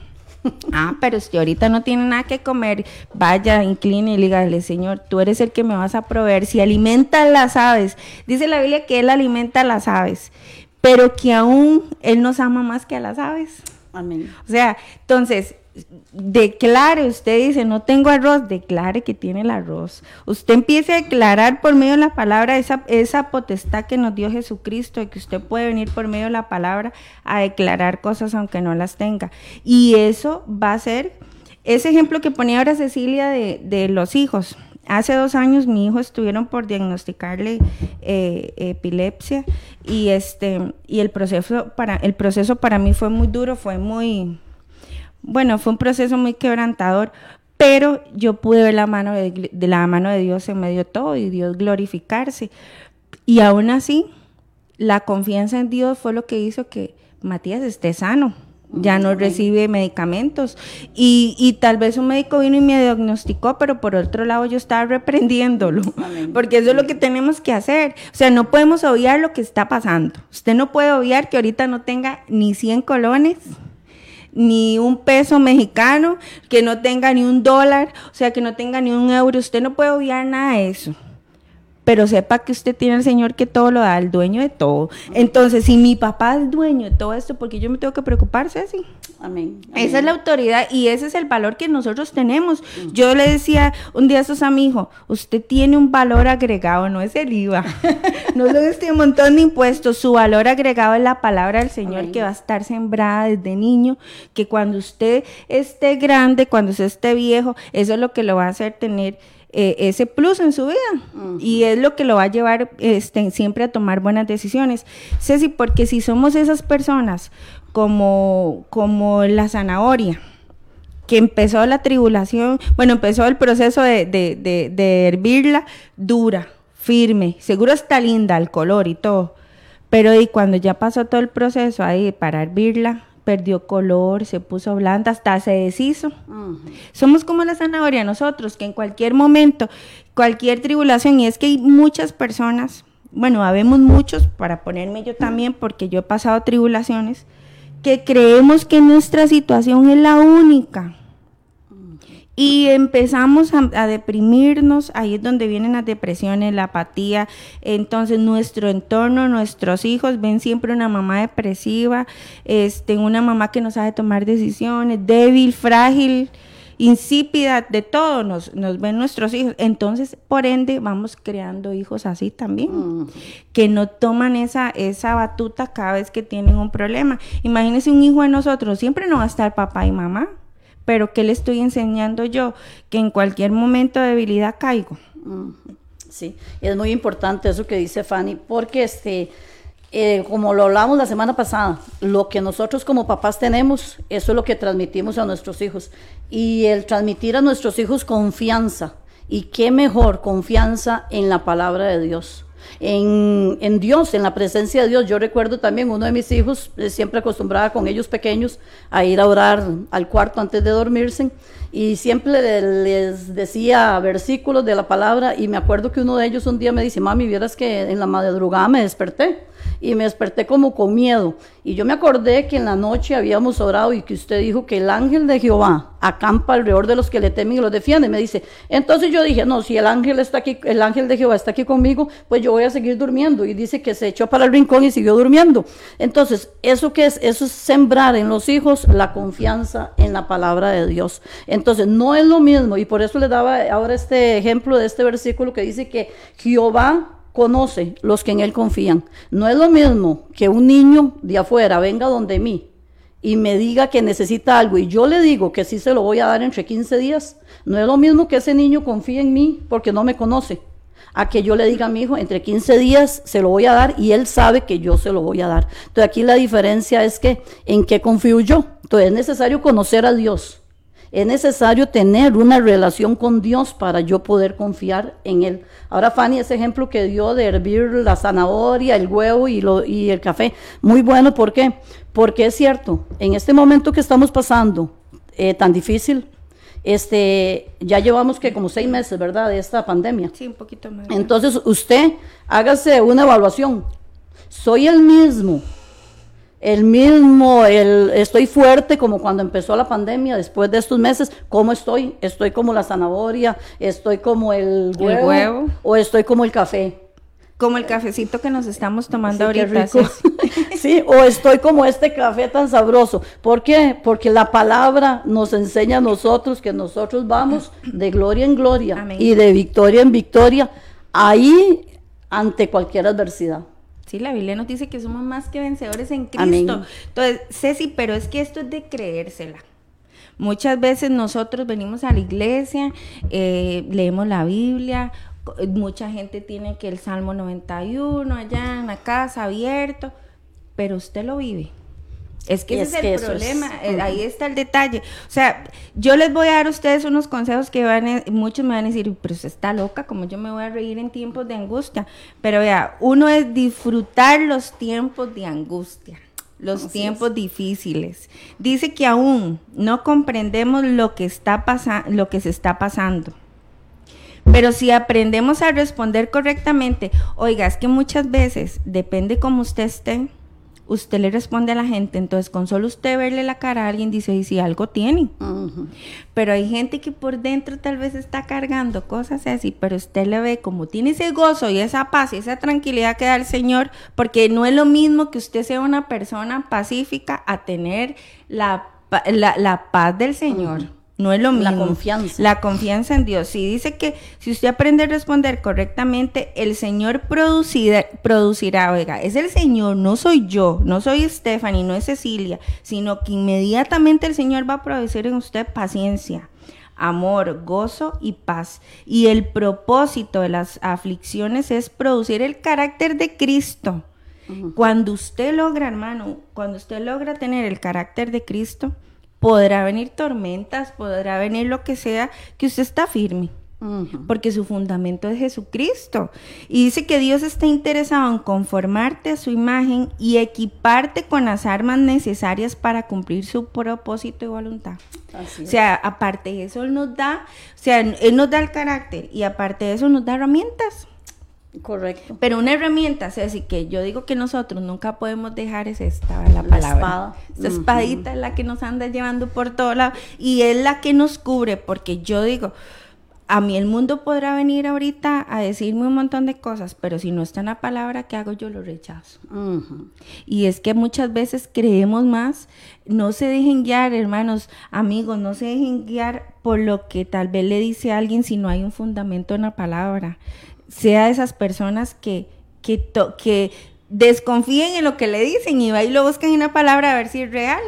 (laughs) Ah, pero si ahorita no tiene nada que comer, vaya, incline y dígale, Señor, tú eres el que me vas a proveer. Si alimenta las aves, dice la Biblia que Él alimenta las aves, pero que aún Él nos ama más que a las aves. Amén. O sea, entonces, declare, usted dice, no tengo arroz, declare que tiene el arroz. Usted empiece a declarar por medio de la palabra esa, esa potestad que nos dio Jesucristo y que usted puede venir por medio de la palabra a declarar cosas aunque no las tenga. Y eso va a ser ese ejemplo que ponía ahora Cecilia de, de los hijos. Hace dos años mi hijo estuvieron por diagnosticarle eh, epilepsia y este y el proceso para el proceso para mí fue muy duro, fue muy bueno, fue un proceso muy quebrantador, pero yo pude ver la mano de, de la mano de Dios en medio de todo y Dios glorificarse. Y aún así, la confianza en Dios fue lo que hizo que Matías esté sano. Ya no recibe medicamentos. Y, y tal vez un médico vino y me diagnosticó, pero por otro lado yo estaba reprendiéndolo. Porque eso es lo que tenemos que hacer. O sea, no podemos obviar lo que está pasando. Usted no puede obviar que ahorita no tenga ni 100 colones ni un peso mexicano, que no tenga ni un dólar, o sea, que no tenga ni un euro. Usted no puede obviar nada de eso. Pero sepa que usted tiene al Señor que todo lo da, el dueño de todo. Entonces, si mi papá es dueño de todo esto, ¿por qué yo me tengo que preocupar, Ceci? Amén. Esa es la autoridad y ese es el valor que nosotros tenemos. Yo le decía un día a esos a mi hijo, usted tiene un valor agregado, no es el IVA, (laughs) no son este montón de impuestos, su valor agregado es la palabra del Señor Amén. que va a estar sembrada desde niño, que cuando usted esté grande, cuando usted esté viejo, eso es lo que lo va a hacer tener eh, ese plus en su vida. Y es lo que lo va a llevar este, siempre a tomar buenas decisiones. Ceci, porque si somos esas personas como, como la zanahoria, que empezó la tribulación, bueno, empezó el proceso de, de, de, de hervirla dura, firme, seguro está linda el color y todo, pero y cuando ya pasó todo el proceso ahí para hervirla, perdió color, se puso blanda, hasta se deshizo. Somos como la zanahoria nosotros, que en cualquier momento, cualquier tribulación, y es que hay muchas personas, bueno, habemos muchos, para ponerme yo también, porque yo he pasado tribulaciones, que creemos que nuestra situación es la única. Y empezamos a, a deprimirnos, ahí es donde vienen las depresiones, la apatía. Entonces nuestro entorno, nuestros hijos ven siempre una mamá depresiva, este, una mamá que no sabe tomar decisiones, débil, frágil, insípida, de todo nos, nos ven nuestros hijos. Entonces, por ende, vamos creando hijos así también, que no toman esa, esa batuta cada vez que tienen un problema. Imagínense un hijo de nosotros, siempre no va a estar papá y mamá. Pero ¿qué le estoy enseñando yo? Que en cualquier momento de debilidad caigo. Sí, es muy importante eso que dice Fanny, porque este, eh, como lo hablamos la semana pasada, lo que nosotros como papás tenemos, eso es lo que transmitimos a nuestros hijos. Y el transmitir a nuestros hijos confianza, y qué mejor confianza en la palabra de Dios. En, en Dios, en la presencia de Dios. Yo recuerdo también uno de mis hijos, eh, siempre acostumbraba con ellos pequeños a ir a orar al cuarto antes de dormirse y siempre le- les decía versículos de la palabra y me acuerdo que uno de ellos un día me dice, mami, vieras que en la madrugada me desperté y me desperté como con miedo y yo me acordé que en la noche habíamos orado y que usted dijo que el ángel de Jehová acampa alrededor de los que le temen y los defiende. Me dice, entonces yo dije, no, si el ángel está aquí, el ángel de Jehová está aquí conmigo, pues yo voy a seguir durmiendo. Y dice que se echó para el rincón y siguió durmiendo. Entonces, ¿eso qué es? Eso es sembrar en los hijos la confianza en la palabra de Dios. Entonces, no es lo mismo, y por eso le daba ahora este ejemplo de este versículo que dice que Jehová conoce los que en él confían. No es lo mismo que un niño de afuera venga donde mí y me diga que necesita algo y yo le digo que sí se lo voy a dar entre 15 días. No es lo mismo que ese niño confíe en mí porque no me conoce. A que yo le diga a mi hijo, entre 15 días se lo voy a dar y él sabe que yo se lo voy a dar. Entonces aquí la diferencia es que en qué confío yo. Entonces es necesario conocer a Dios. Es necesario tener una relación con Dios para yo poder confiar en Él. Ahora Fanny, ese ejemplo que dio de hervir la zanahoria, el huevo y, lo, y el café, muy bueno. ¿Por qué? Porque es cierto, en este momento que estamos pasando eh, tan difícil este, ya llevamos que como seis meses, ¿verdad? De esta pandemia. Sí, un poquito más. Entonces usted hágase una evaluación. Soy el mismo, el mismo, el, estoy fuerte como cuando empezó la pandemia, después de estos meses, ¿cómo estoy? Estoy como la zanahoria, estoy como el El huevo, o estoy como el café. Como el cafecito que nos estamos tomando Sí, ahorita. rico. (laughs) Sí, o estoy como este café tan sabroso. ¿Por qué? Porque la palabra nos enseña a nosotros que nosotros vamos de gloria en gloria Amén. y de victoria en victoria, ahí ante cualquier adversidad. Sí, la Biblia nos dice que somos más que vencedores en Cristo. Amén. Entonces, Ceci, pero es que esto es de creérsela. Muchas veces nosotros venimos a la iglesia, eh, leemos la Biblia, mucha gente tiene que el Salmo 91 allá en la casa abierto, pero usted lo vive. Es que Y ese es es, que el es- problema, eh, ahí está el detalle. O sea, yo les voy a dar a ustedes unos consejos que van a- muchos me van a decir, pero usted está loca, como yo me voy a reír en tiempos de angustia. Pero vea, uno es disfrutar los tiempos de angustia, los tiempos difíciles. Dice que aún no comprendemos lo que está lo que se está pasando. Pero si aprendemos a responder correctamente, oiga, es que muchas veces, depende cómo usted esté, usted le responde a la gente, entonces con solo usted verle la cara a alguien dice, y si algo tiene. Pero hay gente que por dentro tal vez está cargando cosas así, pero usted le ve como tiene ese gozo y esa paz y esa tranquilidad que da el Señor, porque no es lo mismo que usted sea una persona pacífica a tener la, la, la paz del Señor. No es lo mismo. La confianza. La confianza en Dios. Si dice que si usted aprende a responder correctamente, el Señor producirá, producirá, oiga, es el Señor, no soy yo, no soy Stephanie, no es Cecilia, sino que inmediatamente el Señor va a producir en usted paciencia, amor, gozo y paz. Y el propósito de las aflicciones es producir el carácter de Cristo. Cuando usted logra, hermano, cuando usted logra tener el carácter de Cristo, podrá venir tormentas, podrá venir lo que sea, que usted está firme. Porque su fundamento es Jesucristo. Y dice que Dios está interesado en conformarte a su imagen y equiparte con las armas necesarias para cumplir su propósito y voluntad. Así O sea, aparte de eso, Él nos da, o sea, Él nos da el carácter y aparte de eso nos da herramientas. Correcto. Pero una herramienta, Ceci, que yo digo que nosotros nunca podemos dejar es esta, la La palabra. espada. Esta espadita es la que nos anda llevando por todo lado y es la que nos cubre, porque yo digo, a mí el mundo podrá venir ahorita a decirme un montón de cosas, pero si no está en la palabra que hago, yo lo rechazo. Y es que muchas veces creemos más, no se dejen guiar, hermanos, amigos, no se dejen guiar por lo que tal vez le dice a alguien si no hay un fundamento en la palabra. Sea de esas personas que, que, to- que desconfíen en lo que le dicen y va y lo buscan en la palabra a ver si es real.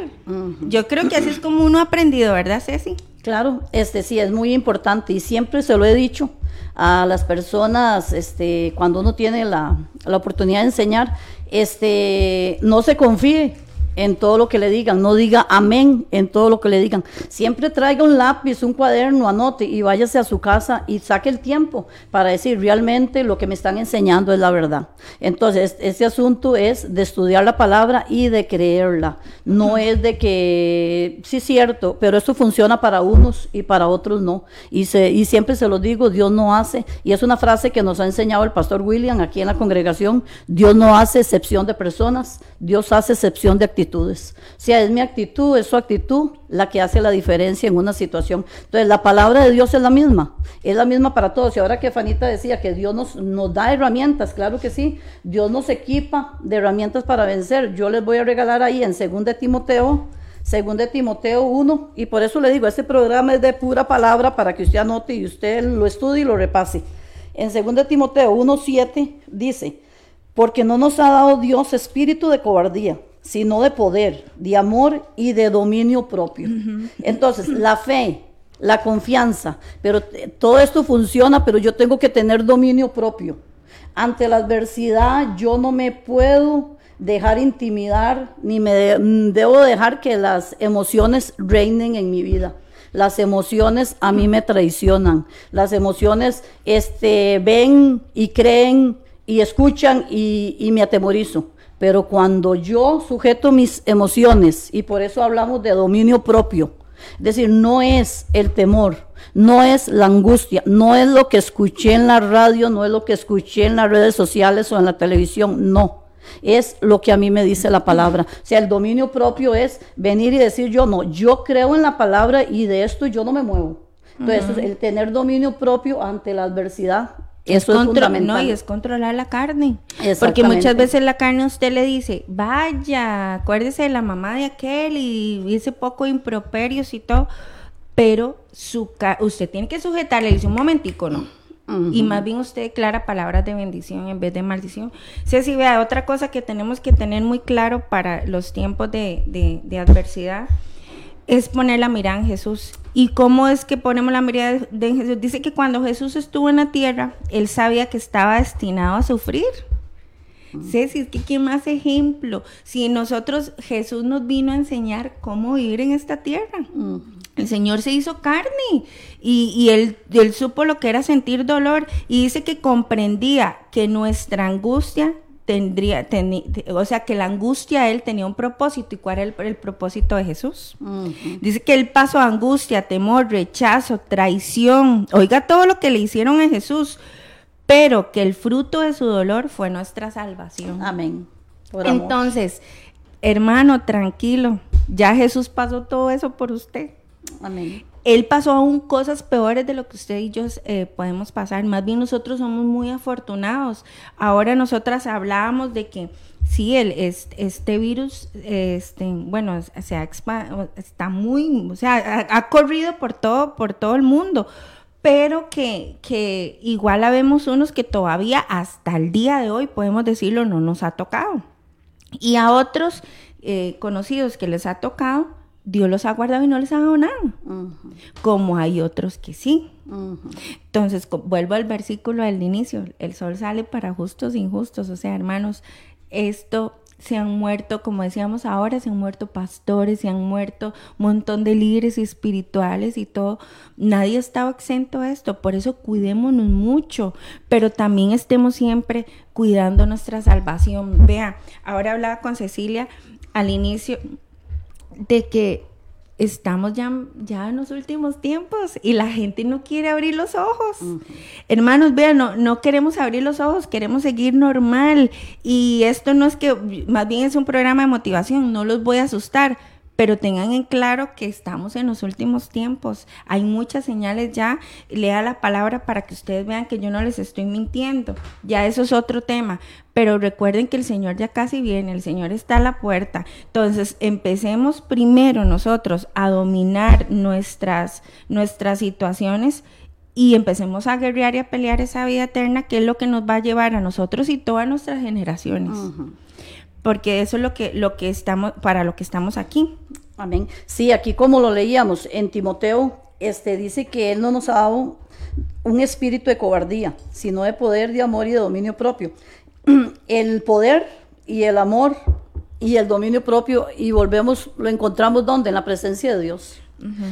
Yo creo que así es como uno ha aprendido, ¿verdad, Ceci? Claro, este sí es muy importante y siempre se lo he dicho a las personas, este, cuando uno tiene la, la oportunidad de enseñar, este, no se confíe en todo lo que le digan, no diga amén en todo lo que le digan. Siempre traiga un lápiz, un cuaderno, anote y váyase a su casa y saque el tiempo para decir realmente lo que me están enseñando es la verdad. Entonces, este asunto es de estudiar la palabra y de creerla. No es de que, sí es cierto, pero esto funciona para unos y para otros no. Y, se, y siempre se lo digo, Dios no hace, y es una frase que nos ha enseñado el pastor William aquí en la congregación, Dios no hace excepción de personas, Dios hace excepción de actitudes. Es mi actitud, es su actitud la que hace la diferencia en una situación. Entonces, la palabra de Dios es la misma, es la misma para todos. Y ahora que Fanita decía que Dios nos, da herramientas, claro que sí, Dios nos equipa de herramientas para vencer. Yo les voy a regalar ahí en 2 de Timoteo, 2 de Timoteo 1, y por eso le digo, este programa es de pura palabra para que usted anote y usted lo estudie y lo repase. En 2 de Timoteo 1.7 dice, porque no nos ha dado Dios espíritu de cobardía, sino de poder, de amor y de dominio propio. Entonces, la fe, la confianza, pero t- todo esto funciona, pero yo tengo que tener dominio propio. Ante la adversidad, yo no me puedo dejar intimidar, ni me de- mm, debo dejar que las emociones reinen en mi vida. Las emociones a mí me traicionan. Las emociones este, ven y creen y escuchan y, y me atemorizo. Pero cuando yo sujeto mis emociones, y por eso hablamos de dominio propio, Es decir, no es el temor, no es la angustia, no es lo que escuché en la radio, no es lo que escuché en las redes sociales o en la televisión, no. Es lo que a mí me dice la palabra. O sea, el dominio propio es venir y decir yo no, yo creo en la palabra y de esto yo no me muevo. Entonces, el tener dominio propio ante la adversidad, eso es, fundamental. No, y es controlar la carne. Porque muchas veces la carne a usted le dice, vaya, acuérdese de la mamá de aquel y ese poco improperios y todo. Pero su ca- usted tiene que sujetarle, le dice un momentico, ¿no? Y más bien usted declara palabras de bendición en vez de maldición. Ceci, vea, otra cosa que tenemos que tener muy claro para los tiempos de, de- de adversidad es poner la mirada en Jesús. ¿Y cómo es que ponemos la mirada en Jesús? Dice que cuando Jesús estuvo en la tierra, él sabía que estaba destinado a sufrir. Ceci, es que qué más ejemplo. Si nosotros, Jesús nos vino a enseñar cómo vivir en esta tierra. El Señor se hizo carne y, y él, él supo lo que era sentir dolor y dice que comprendía que nuestra angustia tendría, teni- te- o sea, que la angustia él tenía un propósito y cuál era el, el propósito de Jesús. Dice que él pasó angustia, temor, rechazo, traición, oiga todo lo que le hicieron a Jesús, pero que el fruto de su dolor fue nuestra salvación. Amén. Por amor. Entonces, hermano, tranquilo, ya Jesús pasó todo eso por usted. Amén. Él pasó aún cosas peores de lo que usted y yo eh, podemos pasar. Más bien nosotros somos muy afortunados. Ahora nosotras hablábamos de que sí, el, este, este virus, este, bueno, se ha está muy, o sea, ha, ha corrido por todo, por todo el mundo. Pero que, que igual habemos unos que todavía hasta el día de hoy, podemos decirlo, no nos ha tocado. Y a otros eh, conocidos que les ha tocado, Dios los ha guardado y no les ha dado nada. Como hay otros que sí. Entonces, vuelvo al versículo del inicio. El sol sale para justos e injustos. O sea, hermanos, esto se han muerto, como decíamos ahora, se han muerto pastores, se han muerto un montón de líderes espirituales y todo. Nadie estaba exento a esto, por eso cuidémonos mucho, pero también estemos siempre cuidando nuestra salvación. Vea, ahora hablaba con Cecilia al inicio de que estamos ya, ya en los últimos tiempos y la gente no quiere abrir los ojos. Hermanos, vean, no, no queremos abrir los ojos, queremos seguir normal. Y esto no es que, más bien es un programa de motivación, no los voy a asustar. Pero tengan en claro que estamos en los últimos tiempos. Hay muchas señales ya. Lea la palabra para que ustedes vean que yo no les estoy mintiendo. Ya eso es otro tema. Pero recuerden que el Señor ya casi viene, el Señor está a la puerta. Entonces, empecemos primero nosotros a dominar nuestras, nuestras situaciones y empecemos a guerrear y a pelear esa vida eterna que es lo que nos va a llevar a nosotros y todas nuestras generaciones. Porque eso es lo que, lo que estamos, para lo que estamos aquí. Amén. Sí, aquí como lo leíamos en Timoteo, este dice que él no nos ha dado un espíritu de cobardía, sino de poder, de amor y de dominio propio. (clears throat) El poder y el amor y el dominio propio y volvemos, lo encontramos donde? En la presencia de Dios.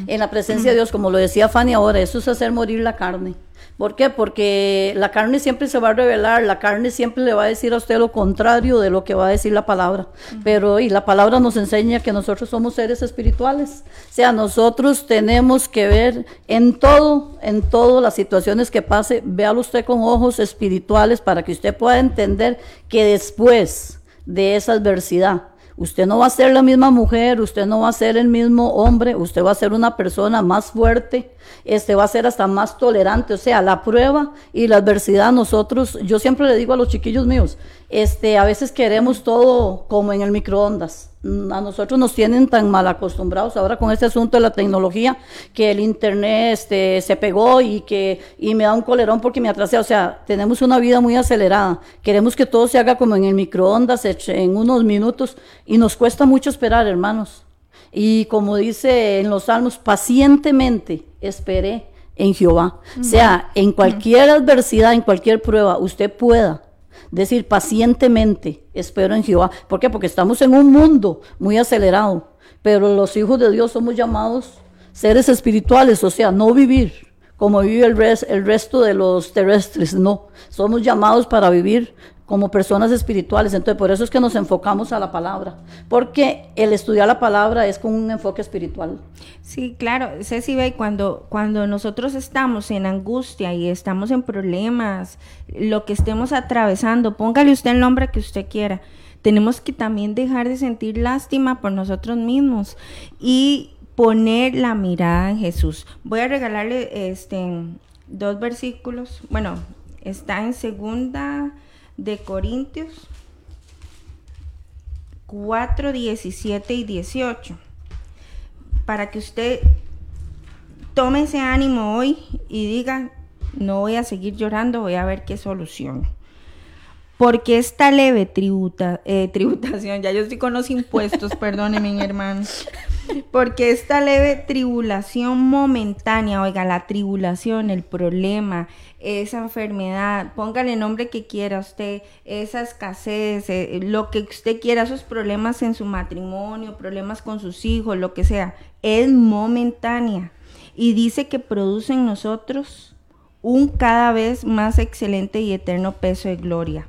En la presencia de Dios, como lo decía Fanny ahora, eso es hacer morir la carne. ¿Por qué? Porque la carne siempre se va a revelar, la carne siempre le va a decir a usted lo contrario de lo que va a decir la palabra. Pero y la palabra nos enseña que nosotros somos seres espirituales. O sea, nosotros tenemos que ver en todo, en todas las situaciones que pase, véalo usted con ojos espirituales para que usted pueda entender que después de esa adversidad, Usted no va a ser la misma mujer, usted no va a ser el mismo hombre, usted va a ser una persona más fuerte, este va a ser hasta más tolerante, o sea, la prueba y la adversidad nosotros, yo siempre le digo a los chiquillos míos, este a veces queremos todo como en el microondas. A nosotros nos tienen tan mal acostumbrados ahora con este asunto de la tecnología que el internet este, se pegó y que y me da un colerón porque me atrasé. O sea, tenemos una vida muy acelerada. Queremos que todo se haga como en el microondas en unos minutos y nos cuesta mucho esperar, hermanos. Y como dice en los salmos, pacientemente esperé en Jehová. O sea, en cualquier adversidad, en cualquier prueba, usted pueda decir pacientemente, espero en Jehová. ¿Por qué? Porque estamos en un mundo muy acelerado, pero los hijos de Dios somos llamados seres espirituales, o sea, no vivir como vive el, res- el resto de los terrestres, no. Somos llamados para vivir como personas espirituales. Entonces, por eso es que nos enfocamos a la palabra, porque el estudiar la palabra es con un enfoque espiritual. Sí, claro, Ceci ve, cuando, cuando nosotros estamos en angustia y estamos en problemas, lo que estemos atravesando, póngale usted el nombre que usted quiera, tenemos que también dejar de sentir lástima por nosotros mismos y poner la mirada en Jesús. Voy a regalarle este dos versículos. Bueno, está en segunda de Corintios 4, 17 y 18. Para que usted tome ese ánimo hoy y diga, no voy a seguir llorando, voy a ver qué solución porque esta leve tributa, eh, (laughs) tributación, ya yo estoy con los impuestos, perdónenme hermano, porque esta leve tribulación momentánea, oiga, la tribulación, el problema, esa enfermedad, póngale nombre que quiera usted, esa escasez, eh, lo que usted quiera, esos problemas en su matrimonio, problemas con sus hijos, lo que sea, es momentánea. Y dice que produce en nosotros un cada vez más excelente y eterno peso de gloria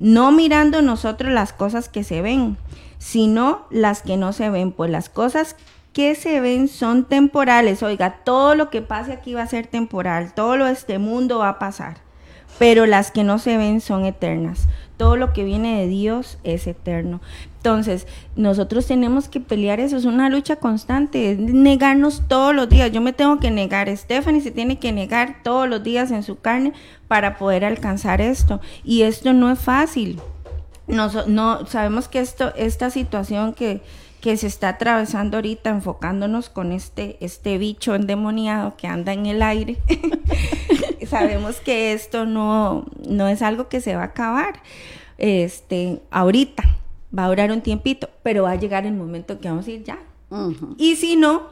no mirando nosotros las cosas que se ven, sino las que no se ven, pues las cosas que se ven son temporales. Oiga, todo lo que pase aquí va a ser temporal, todo lo de este mundo va a pasar, pero las que no se ven son eternas. Todo lo que viene de Dios es eterno. Entonces, nosotros tenemos que pelear eso, es una lucha constante, es negarnos todos los días. Yo me tengo que negar, Stephanie se tiene que negar todos los días en su carne para poder alcanzar esto. Y esto no es fácil. No, no sabemos que esto, esta situación que, que se está atravesando ahorita, enfocándonos con este, este bicho endemoniado que anda en el aire, (laughs) sabemos que esto no, no es algo que se va a acabar este, ahorita va a durar un tiempito, pero va a llegar el momento que vamos a ir ya. Y si no,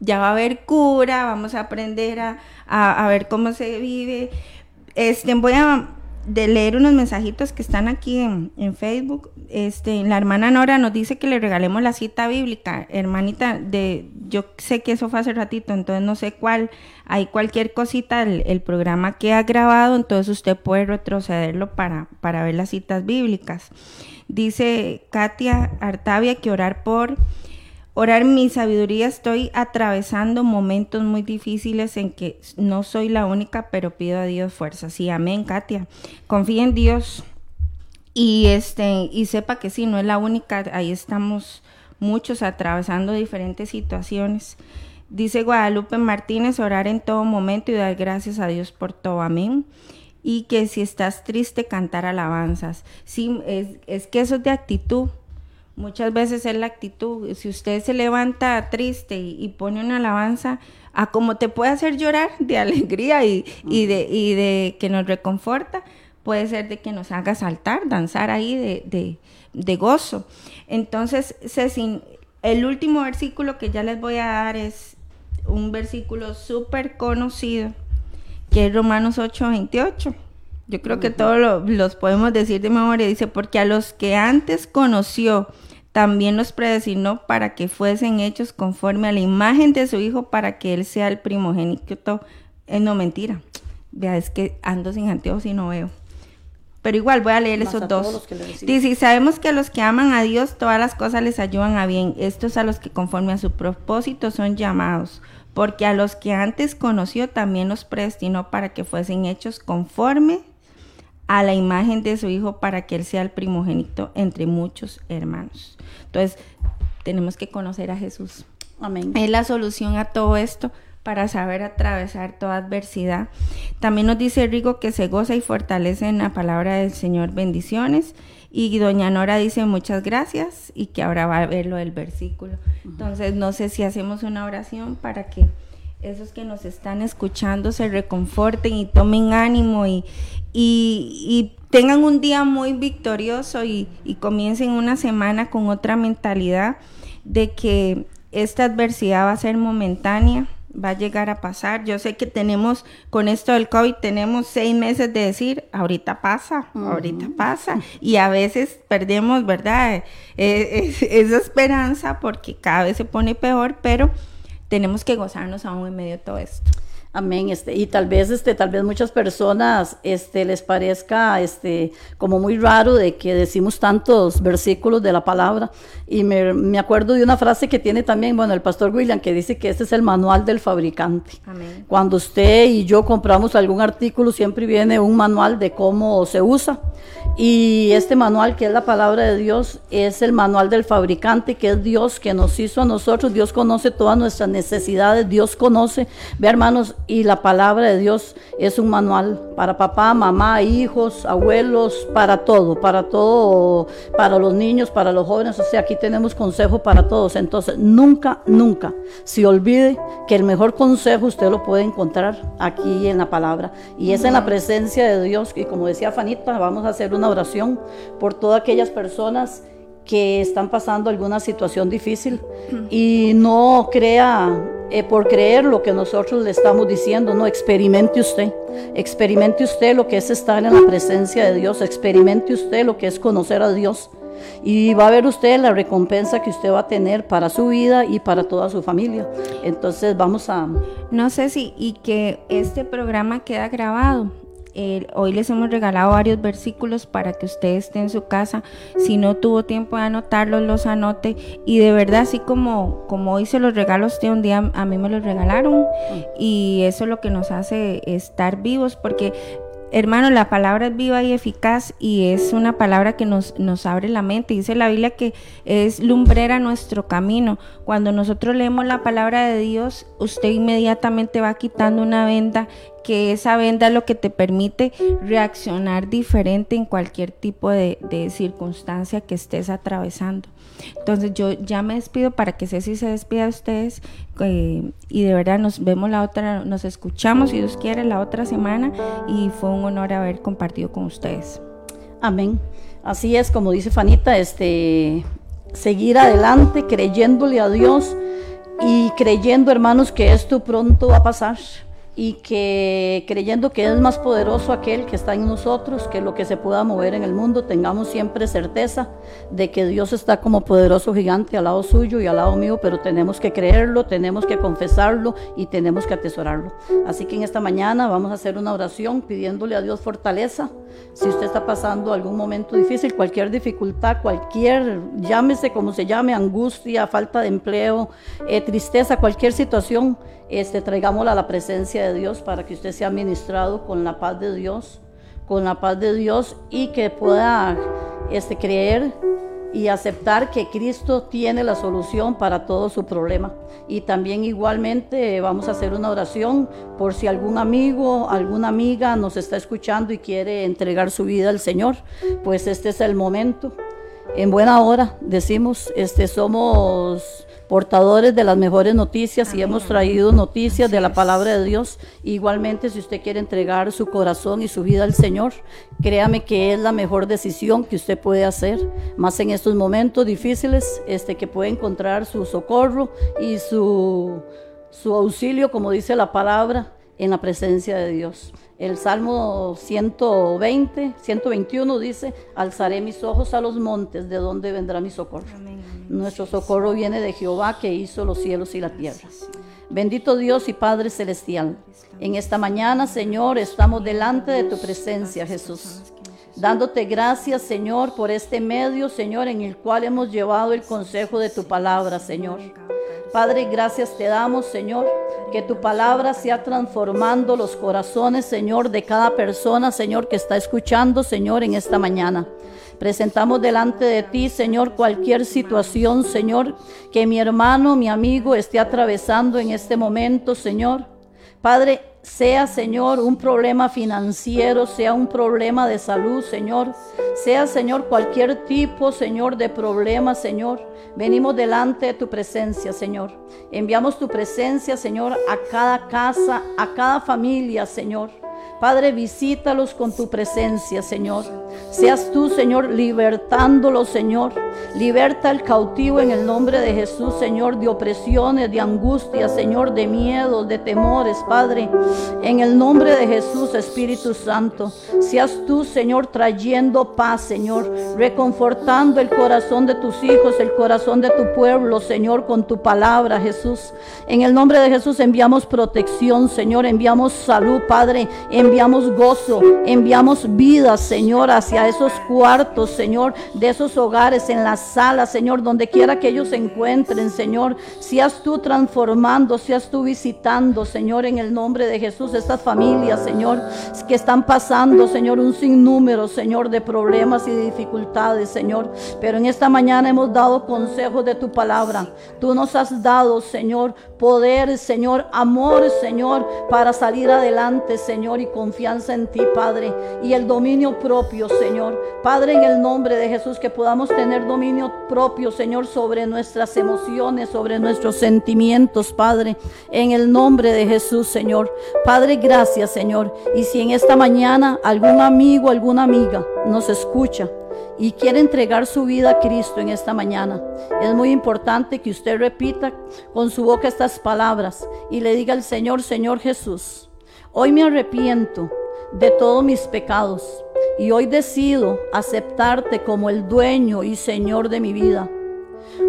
ya va a haber cura, vamos a aprender a, a, ver cómo se vive. Este, voy a de leer unos mensajitos que están aquí en, en, Facebook. Este, la hermana Nora nos dice que le regalemos la cita bíblica. Hermanita, de, yo sé que eso fue hace ratito, entonces no sé cuál. Hay cualquier cosita, el, el programa que ha grabado, entonces usted puede retrocederlo para, para ver las citas bíblicas. Dice Katia Artavia que orar por orar mi sabiduría estoy atravesando momentos muy difíciles en que no soy la única, pero pido a Dios fuerza. Sí, amén, Katia. Confía en Dios y este y sepa que sí, no es la única, ahí estamos muchos atravesando diferentes situaciones. Dice Guadalupe Martínez, orar en todo momento y dar gracias a Dios por todo. Amén y que si estás triste, cantar alabanzas. Sí, es, es que eso es de actitud. Muchas veces es la actitud. Si usted se levanta triste y, pone una alabanza, a como te puede hacer llorar (laughs) de alegría y, y, de, y de que nos reconforta, puede ser de que nos haga saltar, danzar ahí de, de, de gozo. Entonces, Cecin, el último versículo que ya les voy a dar es un versículo súper conocido que es Romanos 8, 28. Yo creo que todos los podemos decir de memoria. Dice, porque a los que antes conoció, también los predestinó para que fuesen hechos conforme a la imagen de su Hijo, para que Él sea el primogénito. Es no mentira. Vea, es que ando sin anteojos y no veo. Pero igual voy a leer esos dos. Dice, sabemos que a los que aman a Dios todas las cosas les ayudan a bien. Estos a los que conforme a su propósito son llamados porque a los que antes conoció también los predestinó para que fuesen hechos conforme a la imagen de su Hijo para que Él sea el primogénito entre muchos hermanos. Entonces, tenemos que conocer a Jesús. Amén. Es la solución a todo esto para saber atravesar toda adversidad. También nos dice Rigo que se goza y fortalece en la palabra del Señor. Bendiciones. Y doña Nora dice muchas gracias y que ahora va a ver lo del versículo. Entonces, no sé si hacemos una oración para que esos que nos están escuchando se reconforten y tomen ánimo y, y, tengan un día muy victorioso y, y comiencen una semana con otra mentalidad de que esta adversidad va a ser momentánea va a llegar a pasar. Yo sé que tenemos, con esto del COVID, tenemos seis meses de decir, ahorita pasa, ahorita pasa. Y a veces perdemos, ¿verdad? E, esa esperanza porque cada vez se pone peor, pero tenemos que gozarnos aún en medio de todo esto. Amén. Este, y tal vez, este, tal vez muchas personas este, les parezca este, como muy raro de que decimos tantos versículos de la palabra. Y me, me acuerdo de una frase que tiene también, bueno, el pastor William, que dice que este es el manual del fabricante. Amén. Cuando usted y yo compramos algún artículo, siempre viene un manual de cómo se usa. Y este manual, que es la palabra de Dios, es el manual del fabricante, que es Dios que nos hizo a nosotros. Dios conoce todas nuestras necesidades, Dios conoce, ve hermanos, y la palabra de Dios es un manual para papá, mamá, hijos, abuelos, para todo, para todo, para los niños, para los jóvenes. O sea, aquí tenemos consejo para todos. Entonces, nunca, nunca se olvide que el mejor consejo usted lo puede encontrar aquí en la palabra. Y es en la presencia de Dios. Y como decía Fanita, vamos a hacer una oración por todas aquellas personas que están pasando alguna situación difícil y no crea eh, por creer lo que nosotros le estamos diciendo, no, experimente usted, experimente usted lo que es estar en la presencia de Dios, experimente usted lo que es conocer a Dios y va a ver usted la recompensa que usted va a tener para su vida y para toda su familia. Entonces vamos a... No sé si y que este programa queda grabado. Eh, hoy les hemos regalado varios versículos para que usted esté en su casa. Si no tuvo tiempo de anotarlos, los anote. Y de verdad, así como, como hoy se los regalo usted, un día a mí me los regalaron. Y eso es lo que nos hace estar vivos, porque Hermano, la palabra es viva y eficaz y es una palabra que nos, nos abre la mente. Dice la Biblia que es lumbrera nuestro camino. Cuando nosotros leemos la palabra de Dios, usted inmediatamente va quitando una venda, que esa venda es lo que te permite reaccionar diferente en cualquier tipo de, de circunstancia que estés atravesando. Entonces yo ya me despido para que Ceci se despida de ustedes y de verdad nos vemos la otra, nos escuchamos si Dios quiere la otra semana y fue un honor haber compartido con ustedes. Amén. Así es, como dice Fanita, este, seguir adelante creyéndole a Dios y creyendo, hermanos, que esto pronto va a pasar y que creyendo que es más poderoso aquel que está en nosotros que lo que se pueda mover en el mundo, tengamos siempre certeza de que Dios está como poderoso gigante al lado suyo y al lado mío, pero tenemos que creerlo, tenemos que confesarlo y tenemos que atesorarlo. Así que en esta mañana vamos a hacer una oración pidiéndole a Dios fortaleza. Si usted está pasando algún momento difícil, cualquier dificultad, cualquier, llámese como se llame, angustia, falta de empleo, eh, tristeza, cualquier situación, este, traigámosla a la presencia de Dios para que usted sea ministrado con la paz de Dios, con la paz de Dios y que pueda este, creer y aceptar que Cristo tiene la solución para todo su problema. Y también igualmente vamos a hacer una oración por si algún amigo, alguna amiga nos está escuchando y quiere entregar su vida al Señor, pues este es el momento. En buena hora decimos, este somos portadores de las mejores noticias y hemos traído noticias de la palabra de Dios. Igualmente, si usted quiere entregar su corazón y su vida al Señor, créame que es la mejor decisión que usted puede hacer, más en estos momentos difíciles, este que puede encontrar su socorro y su, su auxilio, como dice la palabra, en la presencia de Dios. El Salmo 120, 121 dice, alzaré mis ojos a los montes, ¿de dónde vendrá mi socorro? Nuestro socorro viene de Jehová que hizo los cielos y la tierra. Bendito Dios y Padre Celestial, en esta mañana, Señor, estamos delante de tu presencia, Jesús. Dándote gracias, Señor, por este medio, Señor, en el cual hemos llevado el consejo de tu palabra, Señor. Padre, gracias te damos, Señor, que tu palabra sea transformando los corazones, Señor, de cada persona, Señor, que está escuchando, Señor, en esta mañana. Presentamos delante de ti, Señor, cualquier situación, Señor, que mi hermano, mi amigo esté atravesando en este momento, Señor. Padre, sea, Señor, un problema financiero, sea un problema de salud, Señor, sea, Señor, cualquier tipo, Señor, de problema, Señor. Venimos delante de tu presencia, Señor. Enviamos tu presencia, Señor, a cada casa, a cada familia, Señor. Padre, visítalos con tu presencia, Señor. Seas tú, Señor, libertándolo, Señor. Liberta al cautivo en el nombre de Jesús, Señor, de opresiones, de angustias, Señor, de miedos, de temores, Padre. En el nombre de Jesús, Espíritu Santo. Seas tú, Señor, trayendo paz, Señor, reconfortando el corazón de tus hijos, el corazón de tu pueblo, Señor, con tu palabra, Jesús. En el nombre de Jesús enviamos protección, Señor, enviamos salud, Padre, enviamos gozo, enviamos vida, Señor, hacia esos cuartos, Señor, de esos hogares, en las salas, Señor, donde quiera que ellos se encuentren, Señor. Seas tú transformando, seas tú visitando, Señor, en el nombre de Jesús, estas familias, Señor, que están pasando, Señor, un sinnúmero, Señor, de problemas y de dificultades, Señor. Pero en esta mañana hemos dado consejos de tu palabra. Tú nos has dado, Señor, poder, Señor, amor, Señor, para salir adelante, Señor, y confianza en ti, Padre, y el dominio propio, Señor. Padre, en el nombre de Jesús, que podamos tener dominio propio, Señor, sobre nuestras emociones, sobre nuestros sentimientos, Padre, en el nombre de Jesús, Señor. Padre, gracias, Señor. Y si en esta mañana algún amigo, alguna amiga nos escucha, y quiere entregar su vida a Cristo en esta mañana, es muy importante que usted repita con su boca estas palabras y le diga al Señor, Señor Jesús, hoy me arrepiento de todos mis pecados y hoy decido aceptarte como el dueño y Señor de mi vida.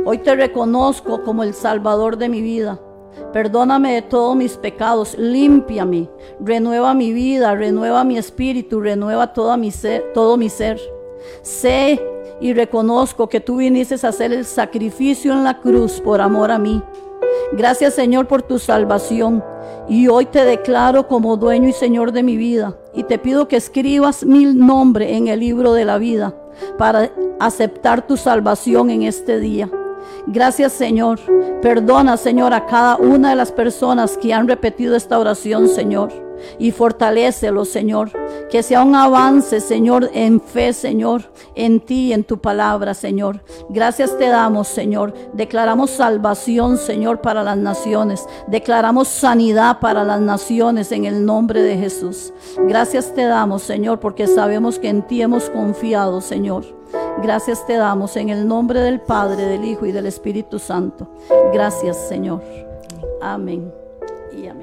Hoy te reconozco como el Salvador de mi vida. Perdóname de todos mis pecados, límpiame, renueva mi vida, renueva mi espíritu, renueva todo mi ser, todo mi ser. Sé y reconozco que tú viniste a hacer el sacrificio en la cruz por amor a mí. Gracias Señor por tu salvación. Y hoy te declaro como dueño y Señor de mi vida. Y te pido que escribas mi nombre en el libro de la vida para aceptar tu salvación en este día. Gracias Señor. Perdona Señor a cada una de las personas que han repetido esta oración Señor y fortalécelo, Señor. Que sea un avance, Señor, en fe, Señor, en ti, en tu palabra, Señor. Gracias te damos, Señor. Declaramos salvación, Señor, para las naciones. Declaramos sanidad para las naciones en el nombre de Jesús. Gracias te damos, Señor, porque sabemos que en ti hemos confiado, Señor. Gracias te damos en el nombre del Padre, del Hijo y del Espíritu Santo. Gracias, Señor. Amén y amén.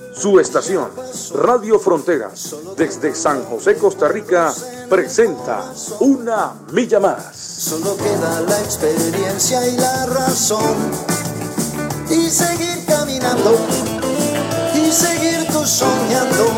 Su estación, Radio Fronteras, desde San José, Costa Rica, presenta Una Milla Más. Solo queda la experiencia y la razón. Y seguir caminando. Y seguir tú soñando.